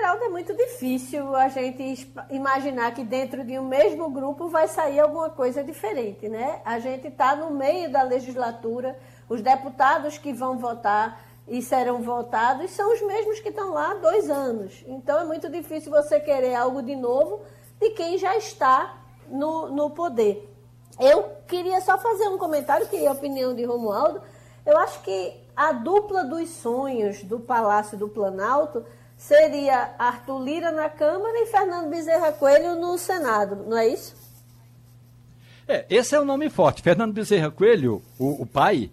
Geraldo, é muito difícil a gente imaginar que dentro de um mesmo grupo vai sair alguma coisa diferente, né? A gente está no meio da legislatura, os deputados que vão votar e serão votados são os mesmos que estão lá há dois anos. Então é muito difícil você querer algo de novo de quem já está no, no poder. Eu queria só fazer um comentário, queria a opinião de Romualdo. Eu acho que a dupla dos sonhos do Palácio do Planalto seria Arthur Lira na Câmara e Fernando Bezerra Coelho no Senado, não é isso? É, esse é o nome forte. Fernando Bezerra Coelho, o, o pai,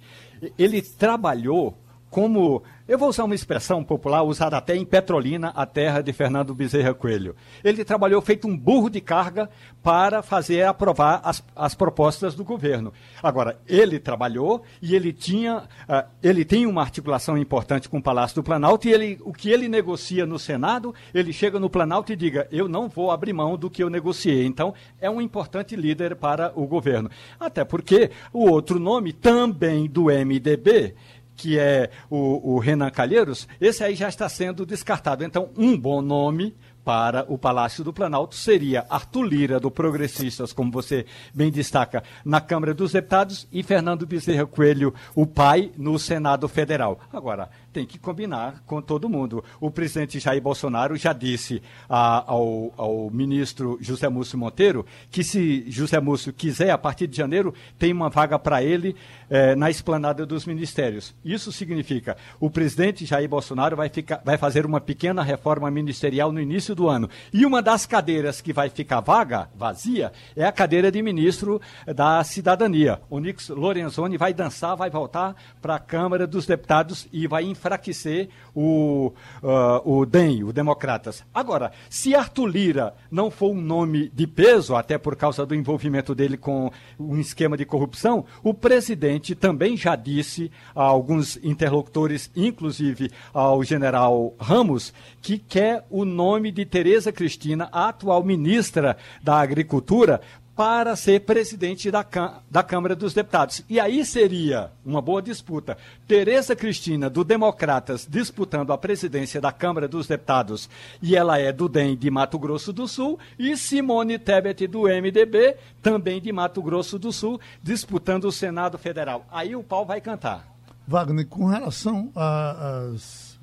ele trabalhou como eu vou usar uma expressão popular usada até em Petrolina, a terra de Fernando Bezerra Coelho. Ele trabalhou feito um burro de carga para fazer aprovar as, as propostas do governo. Agora, ele trabalhou e ele tinha, uh, ele tem uma articulação importante com o Palácio do Planalto e ele, o que ele negocia no Senado, ele chega no Planalto e diga, eu não vou abrir mão do que eu negociei. Então, é um importante líder para o governo. Até porque o outro nome também do MDB que é o, o Renan Calheiros, esse aí já está sendo descartado. Então, um bom nome para o Palácio do Planalto seria Arthur Lira, do Progressistas, como você bem destaca, na Câmara dos Deputados, e Fernando Bezerra Coelho, o pai, no Senado Federal. Agora, tem que combinar com todo mundo. O presidente Jair Bolsonaro já disse a, ao, ao ministro José Múcio Monteiro que se José Múcio quiser, a partir de janeiro, tem uma vaga para ele eh, na esplanada dos ministérios. Isso significa o presidente Jair Bolsonaro vai, ficar, vai fazer uma pequena reforma ministerial no início do ano. E uma das cadeiras que vai ficar vaga, vazia, é a cadeira de ministro da Cidadania. O Nix Lorenzoni vai dançar, vai voltar para a Câmara dos Deputados e vai enfraquecer o, uh, o DEM, o Democratas. Agora, se Arthur Lira não for um nome de peso, até por causa do envolvimento dele com um esquema de corrupção, o presidente também já disse a alguns interlocutores, inclusive ao general Ramos, que quer o nome de Tereza Cristina, a atual ministra da Agricultura, para ser presidente da, da Câmara dos Deputados. E aí seria uma boa disputa. Tereza Cristina, do Democratas, disputando a presidência da Câmara dos Deputados, e ela é do DEM de Mato Grosso do Sul, e Simone Tebet, do MDB, também de Mato Grosso do Sul, disputando o Senado Federal. Aí o pau vai cantar. Wagner, com relação às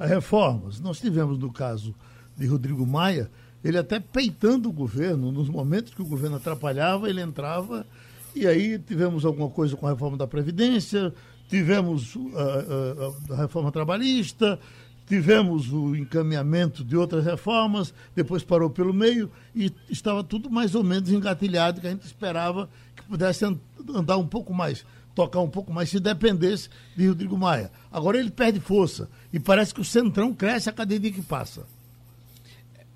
reformas, nós tivemos no caso de Rodrigo Maia ele até peitando o governo, nos momentos que o governo atrapalhava, ele entrava, e aí tivemos alguma coisa com a reforma da Previdência, tivemos a, a, a reforma trabalhista, tivemos o encaminhamento de outras reformas, depois parou pelo meio e estava tudo mais ou menos engatilhado, que a gente esperava que pudesse andar um pouco mais, tocar um pouco mais, se dependesse de Rodrigo Maia. Agora ele perde força e parece que o Centrão cresce a cada dia que passa.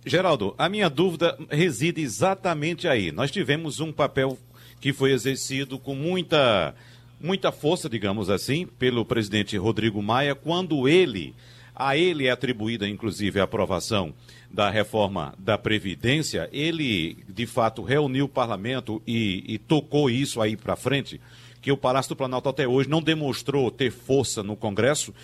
Geraldo, a minha dúvida reside exatamente aí. Nós tivemos um papel que foi exercido com muita, muita força, digamos assim, pelo presidente Rodrigo Maia, quando ele, a ele é atribuída inclusive a aprovação da reforma da Previdência, ele de fato reuniu o parlamento e, e tocou isso aí para frente, que o Palácio do Planalto até hoje não demonstrou ter força no Congresso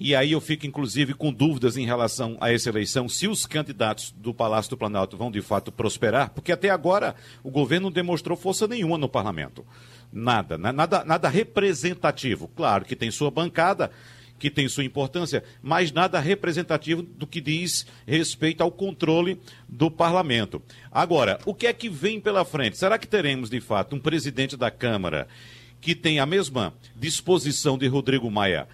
e aí eu fico, inclusive, com dúvidas em relação a essa eleição, se os candidatos do Palácio do Planalto vão de fato prosperar, porque até agora o governo não demonstrou força nenhuma no parlamento. Nada, né? nada, nada representativo. Claro que tem sua bancada, que tem sua importância, mas nada representativo do que diz respeito ao controle do parlamento. Agora, o que é que vem pela frente? Será que teremos, de fato, um presidente da Câmara que tem a mesma disposição de Rodrigo Maia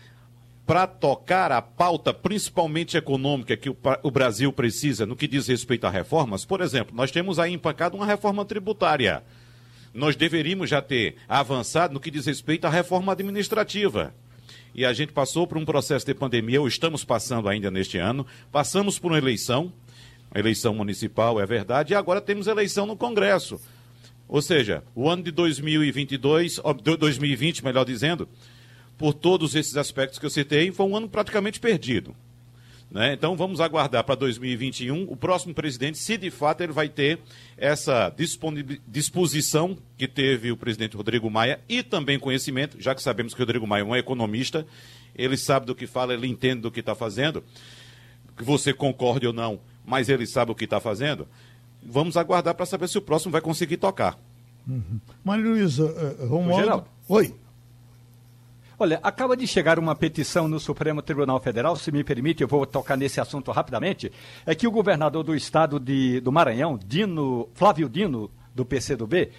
para tocar a pauta, principalmente econômica, que o, o, Brasil precisa no que diz respeito a reformas, por exemplo, nós temos aí empancado uma reforma tributária. Nós deveríamos já ter avançado no que diz respeito à reforma administrativa. E a gente passou por um processo de pandemia, ou estamos passando ainda neste ano, passamos por uma eleição, eleição municipal, é verdade, e agora temos eleição no Congresso. Ou seja, o ano de 2022, 2020, melhor dizendo, por todos esses aspectos que eu citei, foi um ano praticamente perdido. Né? Então vamos aguardar para 2021 o próximo presidente, se de fato ele vai ter essa disposição que teve o presidente Rodrigo Maia e também conhecimento, já que sabemos que o Rodrigo Maia é um economista, ele sabe do que fala, ele entende do que está fazendo, que você concorde ou não, mas ele sabe o que está fazendo. Vamos aguardar para saber se o próximo vai conseguir tocar. Uhum. Maria Luísa, uh, Romualdo. Oi. Olha, acaba de chegar uma petição no Supremo Tribunal Federal, se me permite, eu vou tocar nesse assunto rapidamente, é que o governador do estado de, do Maranhão, Dino, Flávio Dino, do PCdoB,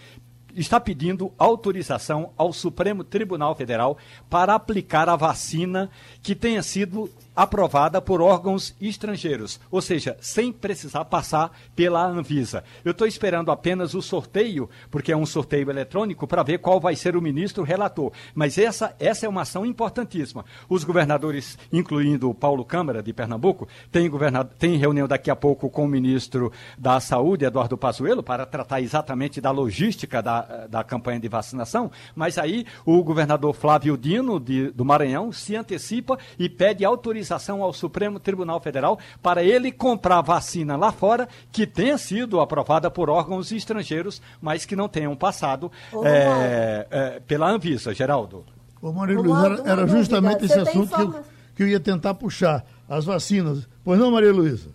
está pedindo autorização ao Supremo Tribunal Federal para aplicar a vacina que tenha sido aprovada por órgãos estrangeiros, ou seja, sem precisar passar pela Anvisa. Eu estou esperando apenas o sorteio, porque é um sorteio eletrônico, para ver qual vai ser o ministro relator. Mas essa, essa é uma ação importantíssima. Os governadores, incluindo o Paulo Câmara, de Pernambuco, tem, tem reunião daqui a pouco com o ministro da Saúde, Eduardo Pazuello, para tratar exatamente da logística da, da campanha de vacinação. Mas aí o governador Flávio Dino, de, do Maranhão, se antecipa e pede autorização ao Supremo Tribunal Federal para ele comprar vacina lá fora que tenha sido aprovada por órgãos estrangeiros, mas que não tenham passado é, é, pela Anvisa, Geraldo. Ô, Maria Luísa, era, era justamente esse assunto que eu, que eu ia tentar puxar, as vacinas. Pois não, Maria Luísa?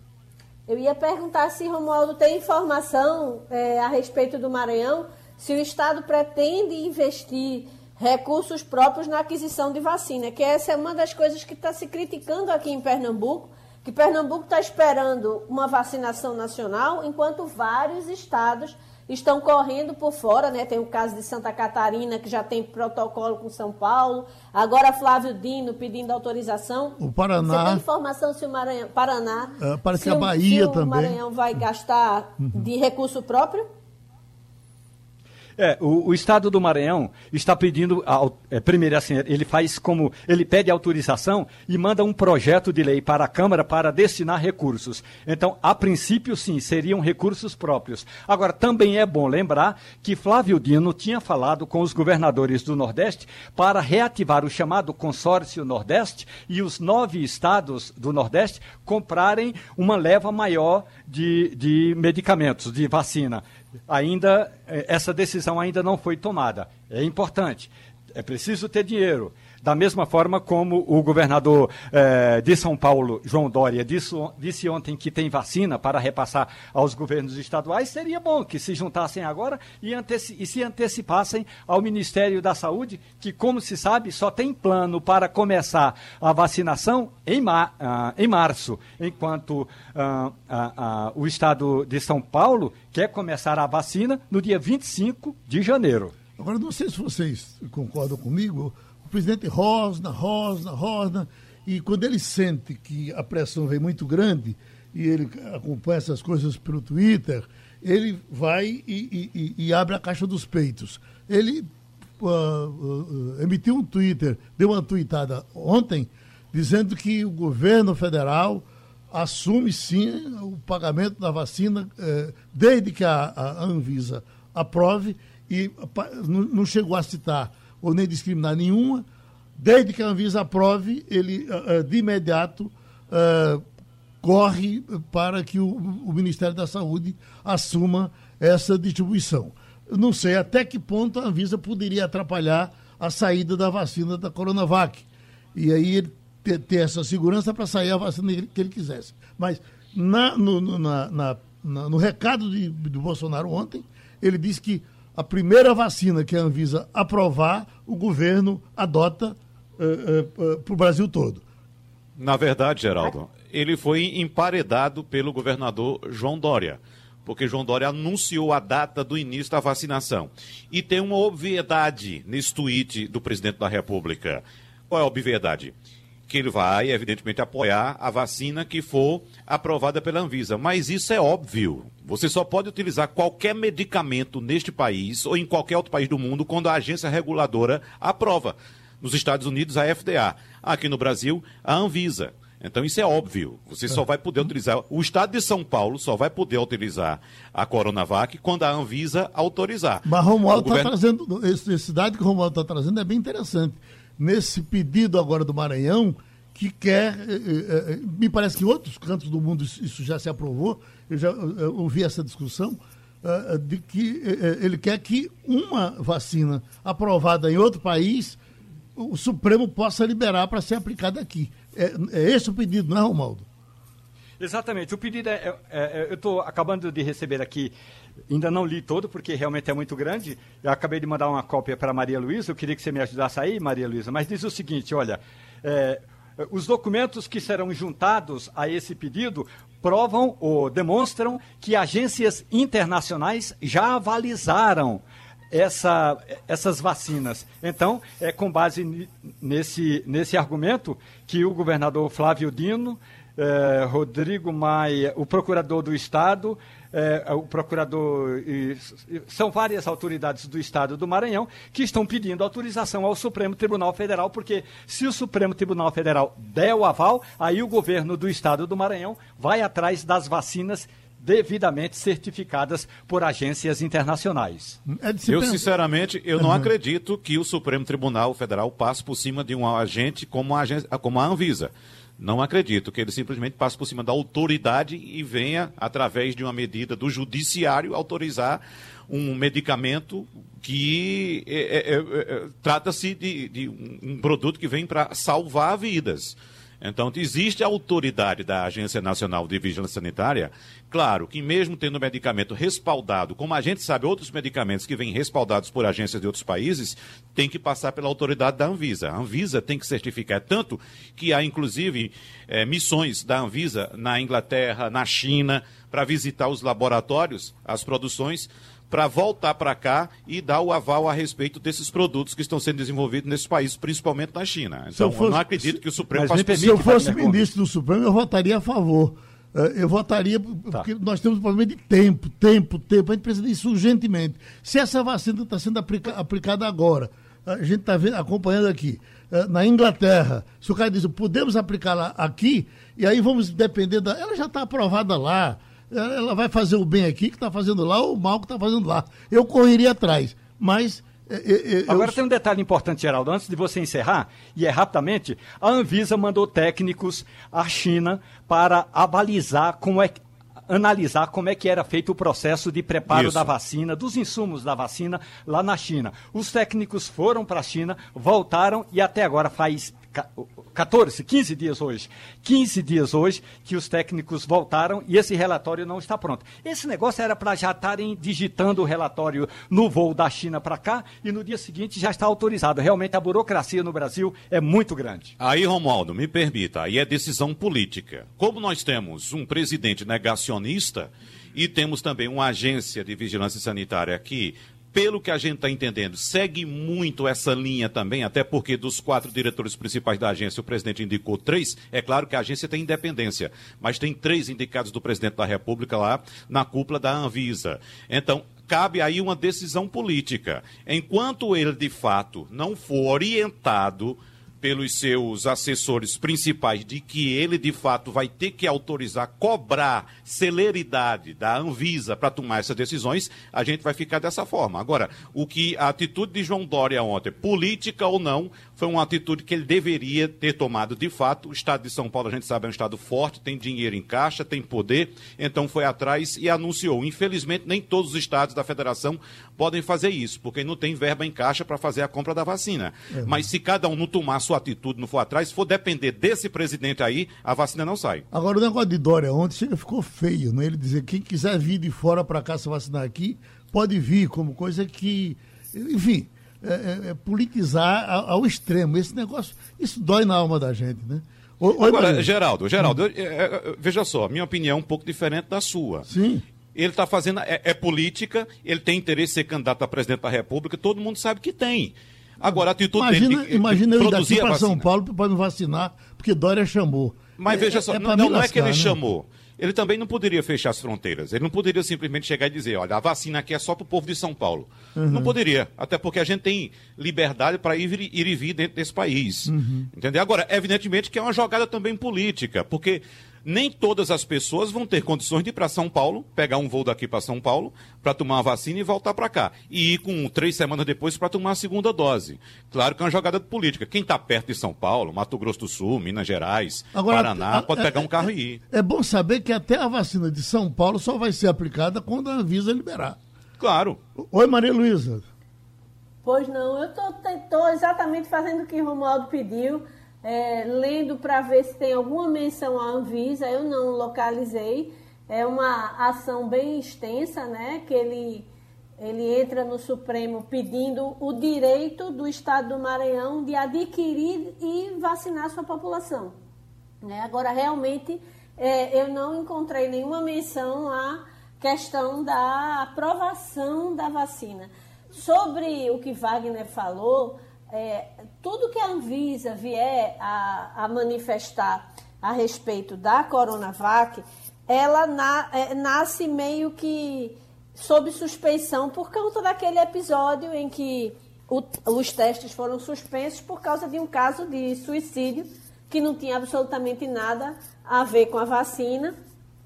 Eu ia perguntar se Romualdo tem informação é, a respeito do Maranhão, se o Estado pretende investir recursos próprios na aquisição de vacina, que essa é uma das coisas que está se criticando aqui em Pernambuco, que Pernambuco está esperando uma vacinação nacional, enquanto vários estados estão correndo por fora, né? Tem o caso de Santa Catarina, que já tem protocolo com São Paulo. Agora Flávio Dino pedindo autorização. O Paraná. Você tem informação se o Maranhão, Paraná, é, parece que a Bahia se também. o Maranhão vai gastar uhum. de recurso próprio? É, o, o, Estado do Maranhão está pedindo, é, primeiro assim, ele faz como, ele pede autorização e manda um projeto de lei para a Câmara para destinar recursos. Então, a princípio, sim, seriam recursos próprios. Agora, também é bom lembrar que Flávio Dino tinha falado com os governadores do Nordeste para reativar o chamado consórcio Nordeste e os nove estados do Nordeste comprarem uma leva maior de, de medicamentos, de vacina ainda eh, essa decisão ainda não foi tomada. É importante. É preciso ter dinheiro. Da mesma forma como o governador eh, de São Paulo, João Dória, disse, disse, ontem que tem vacina para repassar aos governos estaduais, seria bom que se juntassem agora e, e se antecipassem ao Ministério da Saúde, que, como se sabe, só tem plano para começar a vacinação em, mar, uh, em março, enquanto uh, uh, o estado de São Paulo quer começar a vacina no dia 25 de janeiro. Agora, não sei se vocês concordam comigo presidente rosna, rosna, rosna, e quando ele sente que a pressão vem muito grande, e ele acompanha essas coisas pelo Twitter, ele vai e, e, e abre a caixa dos peitos. Ele uh, uh, emitiu um Twitter, deu uma tweetada ontem, dizendo que o governo federal assume sim o pagamento da vacina uh, desde que a, a Anvisa aprove e não chegou a citar ou nem discriminar nenhuma. Desde que a Anvisa aprove, ele uh, de imediato uh, corre para que o, Ministério da Saúde assuma essa distribuição. Não sei até que ponto a Anvisa poderia atrapalhar a saída da vacina da Coronavac. E aí ele ter, ter essa segurança para sair a vacina que ele quisesse. Mas na, no, na, na, no recado de, do Bolsonaro ontem, ele disse que a primeira vacina que a Anvisa aprovar, o governo adota uh, uh, uh, para o Brasil todo. Na verdade, Geraldo, ele foi emparedado pelo governador João Dória, porque João Dória anunciou a data do início da vacinação. E tem uma obviedade nesse tweet do presidente da República. Qual é a obviedade? Que ele vai, evidentemente, apoiar a vacina que for aprovada pela Anvisa. Mas isso é óbvio. Você só pode utilizar qualquer medicamento neste país ou em qualquer outro país do mundo quando a agência reguladora aprova. Nos Estados Unidos, a FDA. Aqui no Brasil, a Anvisa. Então isso é óbvio. Você só vai poder utilizar. O Estado de São Paulo só vai poder utilizar a Coronavac quando a Anvisa autorizar. Mas Romualdo está governo... trazendo. Esse, esse dado que o Romualdo está trazendo é bem interessante nesse pedido agora do Maranhão, que quer, eh, eh, eh, me parece que em outros cantos do mundo isso já se aprovou, eu já ouvi essa discussão, de que ele quer que uma vacina aprovada em outro país, o Supremo possa liberar para ser aplicada aqui. É, é esse o pedido, não é, Romaldo? Exatamente. O pedido é. é, é eu estou acabando de receber aqui, ainda não li todo, porque realmente é muito grande. Eu acabei de mandar uma cópia para Maria Luísa. Eu queria que você me ajudasse aí, Maria Luísa. Mas diz o seguinte: olha. É, os documentos que serão juntados a esse pedido provam ou demonstram que agências internacionais já avalizaram essa, essas vacinas. Então, é com base nesse, nesse argumento que o governador Flávio Dino é, Rodrigo Maia, o procurador do Estado, é, o procurador. E, são várias autoridades do Estado do Maranhão que estão pedindo autorização ao Supremo Tribunal Federal, porque se o Supremo Tribunal Federal der o aval, aí o governo do Estado do Maranhão vai atrás das vacinas devidamente certificadas por agências internacionais. É eu, sinceramente, eu uhum. não acredito que o Supremo Tribunal Federal passe por cima de um agente como a, agência, como a Anvisa. Não acredito que ele simplesmente passe por cima da autoridade e venha, através de uma medida do judiciário, autorizar um medicamento que é, é, é, é trata-se de, de, um produto que vem para salvar vidas. Então, existe a autoridade da Agência Nacional de Vigilância Sanitária. Claro que, mesmo tendo medicamento respaldado, como a gente sabe, outros medicamentos que vêm respaldados por agências de outros países, tem que passar pela autoridade da Anvisa. A Anvisa tem que certificar. Tanto que há, inclusive, é, missões da Anvisa na Inglaterra, na China, para visitar os laboratórios, as produções para voltar para cá e dar o aval a respeito desses produtos que estão sendo desenvolvidos nesses países, principalmente na China. Então, eu, fosse, eu não acredito que o Supremo faça Se eu fosse ministro do Supremo, eu votaria a favor. Eh, eu votaria, tá. porque nós temos um problema de tempo, tempo, tempo. A gente precisa disso urgentemente. Se essa vacina está sendo aplica, aplicada agora, a gente está acompanhando aqui, eh, na Inglaterra, se o cara diz, podemos aplicá-la aqui, e aí vamos depender da. Ela já está aprovada lá ela vai fazer o bem aqui que está fazendo lá ou o mal que está fazendo lá. Eu correria atrás, mas é, é, é, Agora tem um detalhe importante, Geraldo, antes de você encerrar, e é rapidamente, a Anvisa mandou técnicos à China para avalizar como é analisar como é que era feito o processo de preparo Isso. da vacina, dos insumos da vacina lá na China. Os técnicos foram para a China, voltaram e até agora faz 14, 15 dias hoje. 15 dias hoje que os técnicos voltaram e esse relatório não está pronto. Esse negócio era para já estarem digitando o relatório no voo da China para cá e no dia seguinte já está autorizado. Realmente a burocracia no Brasil é muito grande. Aí, Romualdo, me permita, aí é decisão política. Como nós temos um presidente negacionista e temos também uma agência de vigilância sanitária aqui pelo que a gente está entendendo, segue muito essa linha também, até porque dos quatro diretores principais da agência, o presidente indicou três. É claro que a agência tem independência, mas tem três indicados do presidente da República lá na cúpula da Anvisa. Então, cabe aí uma decisão política. Enquanto ele, de fato, não for orientado pelos seus assessores principais de que ele de fato vai ter que autorizar, cobrar celeridade da Anvisa para tomar essas decisões, a gente vai ficar dessa forma. Agora, o que a atitude de João Dória ontem, política ou não, foi uma atitude que ele deveria ter tomado de fato. O estado de São Paulo, a gente sabe, é um estado forte, tem dinheiro em caixa, tem poder, então foi atrás e anunciou. Infelizmente, nem todos os estados da federação podem fazer isso, porque não tem verba em caixa para fazer a compra da vacina. É. Mas se cada um não tomar sua atitude, não for atrás, se for depender desse presidente aí, a vacina não sai. Agora, o negócio de Dória ontem chega, ficou feio, né? Ele dizer que quem quiser vir de fora para cá se vacinar aqui, pode vir, como coisa que. Enfim é, é, é, politizar ao, extremo. Esse negócio, isso dói na alma da gente, né? O, Agora, Geraldo, Geraldo, hum. eu, eu, veja só, minha opinião é um pouco diferente da sua. Sim. Ele está fazendo, é, é, política, ele tem interesse em ser candidato a presidente da República, todo mundo sabe que tem. Agora, a atitude imagina, dele. Imagina ele daqui para São Paulo para não vacinar, porque Dória chamou. Mas veja é, só, não, não é que ele né? chamou ele também não poderia fechar as fronteiras. Ele não poderia simplesmente chegar e dizer, olha, a vacina aqui é só para o povo de São Paulo. Uhum. Não poderia, até porque a gente tem liberdade para ir, ir, e vir dentro desse país. Uhum. Entendeu? Agora, evidentemente que é uma jogada também política, porque nem todas as pessoas vão ter condições de ir para São Paulo, pegar um voo daqui para São Paulo, para tomar a vacina e voltar para cá. E ir com três semanas depois para tomar a segunda dose. Claro que é uma jogada política. Quem está perto de São Paulo, Mato Grosso do Sul, Minas Gerais, Agora, Paraná, a, pode pegar um carro é, e ir. É bom saber que até a vacina de São Paulo só vai ser aplicada quando a Anvisa liberar. Claro. Oi, Maria Luísa. Pois não, eu estou exatamente fazendo o que o Romualdo pediu é, lendo para ver se tem alguma menção à Anvisa, eu não localizei. É uma ação bem extensa, né? Que ele, ele entra no Supremo pedindo o direito do Estado do Maranhão de adquirir e vacinar sua população. Né? Agora, realmente, é, eu não encontrei nenhuma menção à questão da aprovação da vacina. Sobre o que Wagner falou, é, tudo que a Anvisa vier a, a, manifestar a respeito da Coronavac, ela na, é, nasce meio que sob suspeição por conta daquele episódio em que o, os testes foram suspensos por causa de um caso de suicídio que não tinha absolutamente nada a ver com a vacina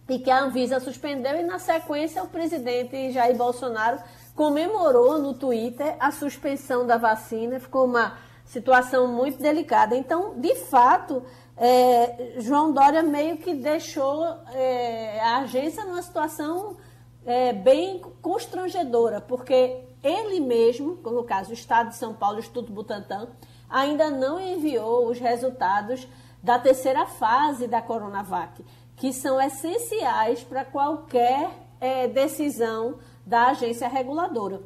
e que a Anvisa suspendeu e na sequência o presidente Jair Bolsonaro comemorou no Twitter a suspensão da vacina, ficou uma situação muito delicada. Então, de fato, é, João Dória meio que deixou é, a agência numa situação é, bem constrangedora, porque ele mesmo, no caso o Estado de São Paulo, o Instituto Butantan, ainda não enviou os resultados da terceira fase da Coronavac, que são essenciais para qualquer é, decisão da agência reguladora.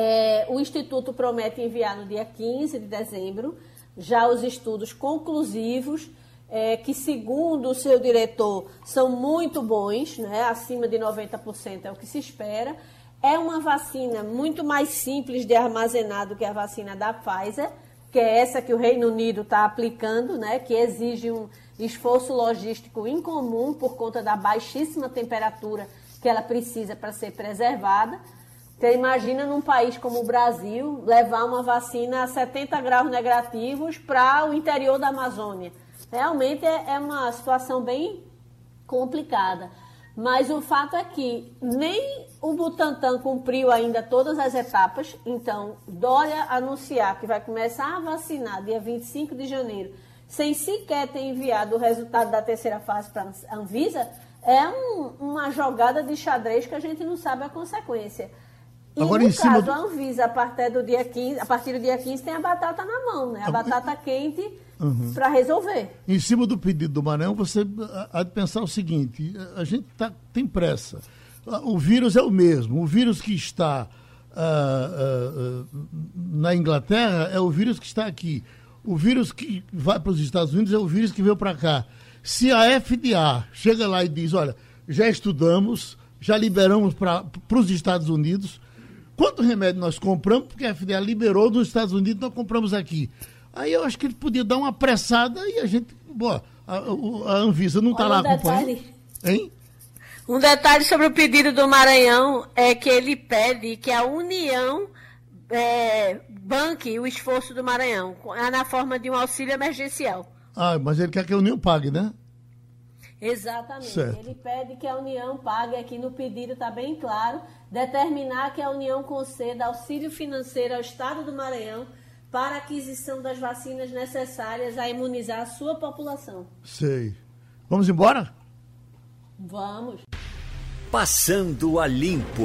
É, o Instituto promete enviar no dia 15 de dezembro já os estudos conclusivos, é, que, segundo o seu diretor, são muito bons, né? acima de 90% é o que se espera. É uma vacina muito mais simples de armazenar do que a vacina da Pfizer, que é essa que o Reino Unido está aplicando, né? que exige um esforço logístico incomum por conta da baixíssima temperatura que ela precisa para ser preservada. Você imagina num país como o Brasil levar uma vacina a 70 graus negativos para o interior da Amazônia. Realmente é, é uma situação bem complicada. Mas o fato é que nem o Butantan cumpriu ainda todas as etapas. Então, Dória anunciar que vai começar a vacinar dia 25 de janeiro, sem sequer ter enviado o resultado da terceira fase para a Anvisa, é um, uma jogada de xadrez que a gente não sabe a consequência. E Agora, no em cima caso, do- a Anvisa, a partir do dia 15, a partir do dia 15 tem a batata na mão, né? A batata quente Uhum. para resolver. Em cima do pedido do Maranhão, você há de pensar o seguinte: a gente tá, tem pressa. O vírus é o mesmo. O vírus que está ah, ah, ah, na Inglaterra é o vírus que está aqui. O vírus que vai para os Estados Unidos é o vírus que veio para cá. Se a FDA chega lá e diz: olha, já estudamos, já liberamos para os Estados Unidos, quanto remédio nós compramos, porque a FDA liberou dos Estados Unidos, nós compramos aqui. Aí eu acho que ele podia dar uma apressada e a gente. Boa, a, a Anvisa não está lá um acompanhando. detalhe. Hein? Um detalhe sobre o pedido do Maranhão é que ele pede que a União é, banque o esforço do Maranhão é na forma de um auxílio emergencial. Ah, mas ele quer que a União pague, né? Exatamente. Certo. Ele pede que a União pague, aqui no pedido está bem claro, determinar que a União conceda auxílio financeiro ao Estado do Maranhão para a aquisição das vacinas necessárias a imunizar a sua população. Sei. Vamos embora? Vamos. Passando a Limpo.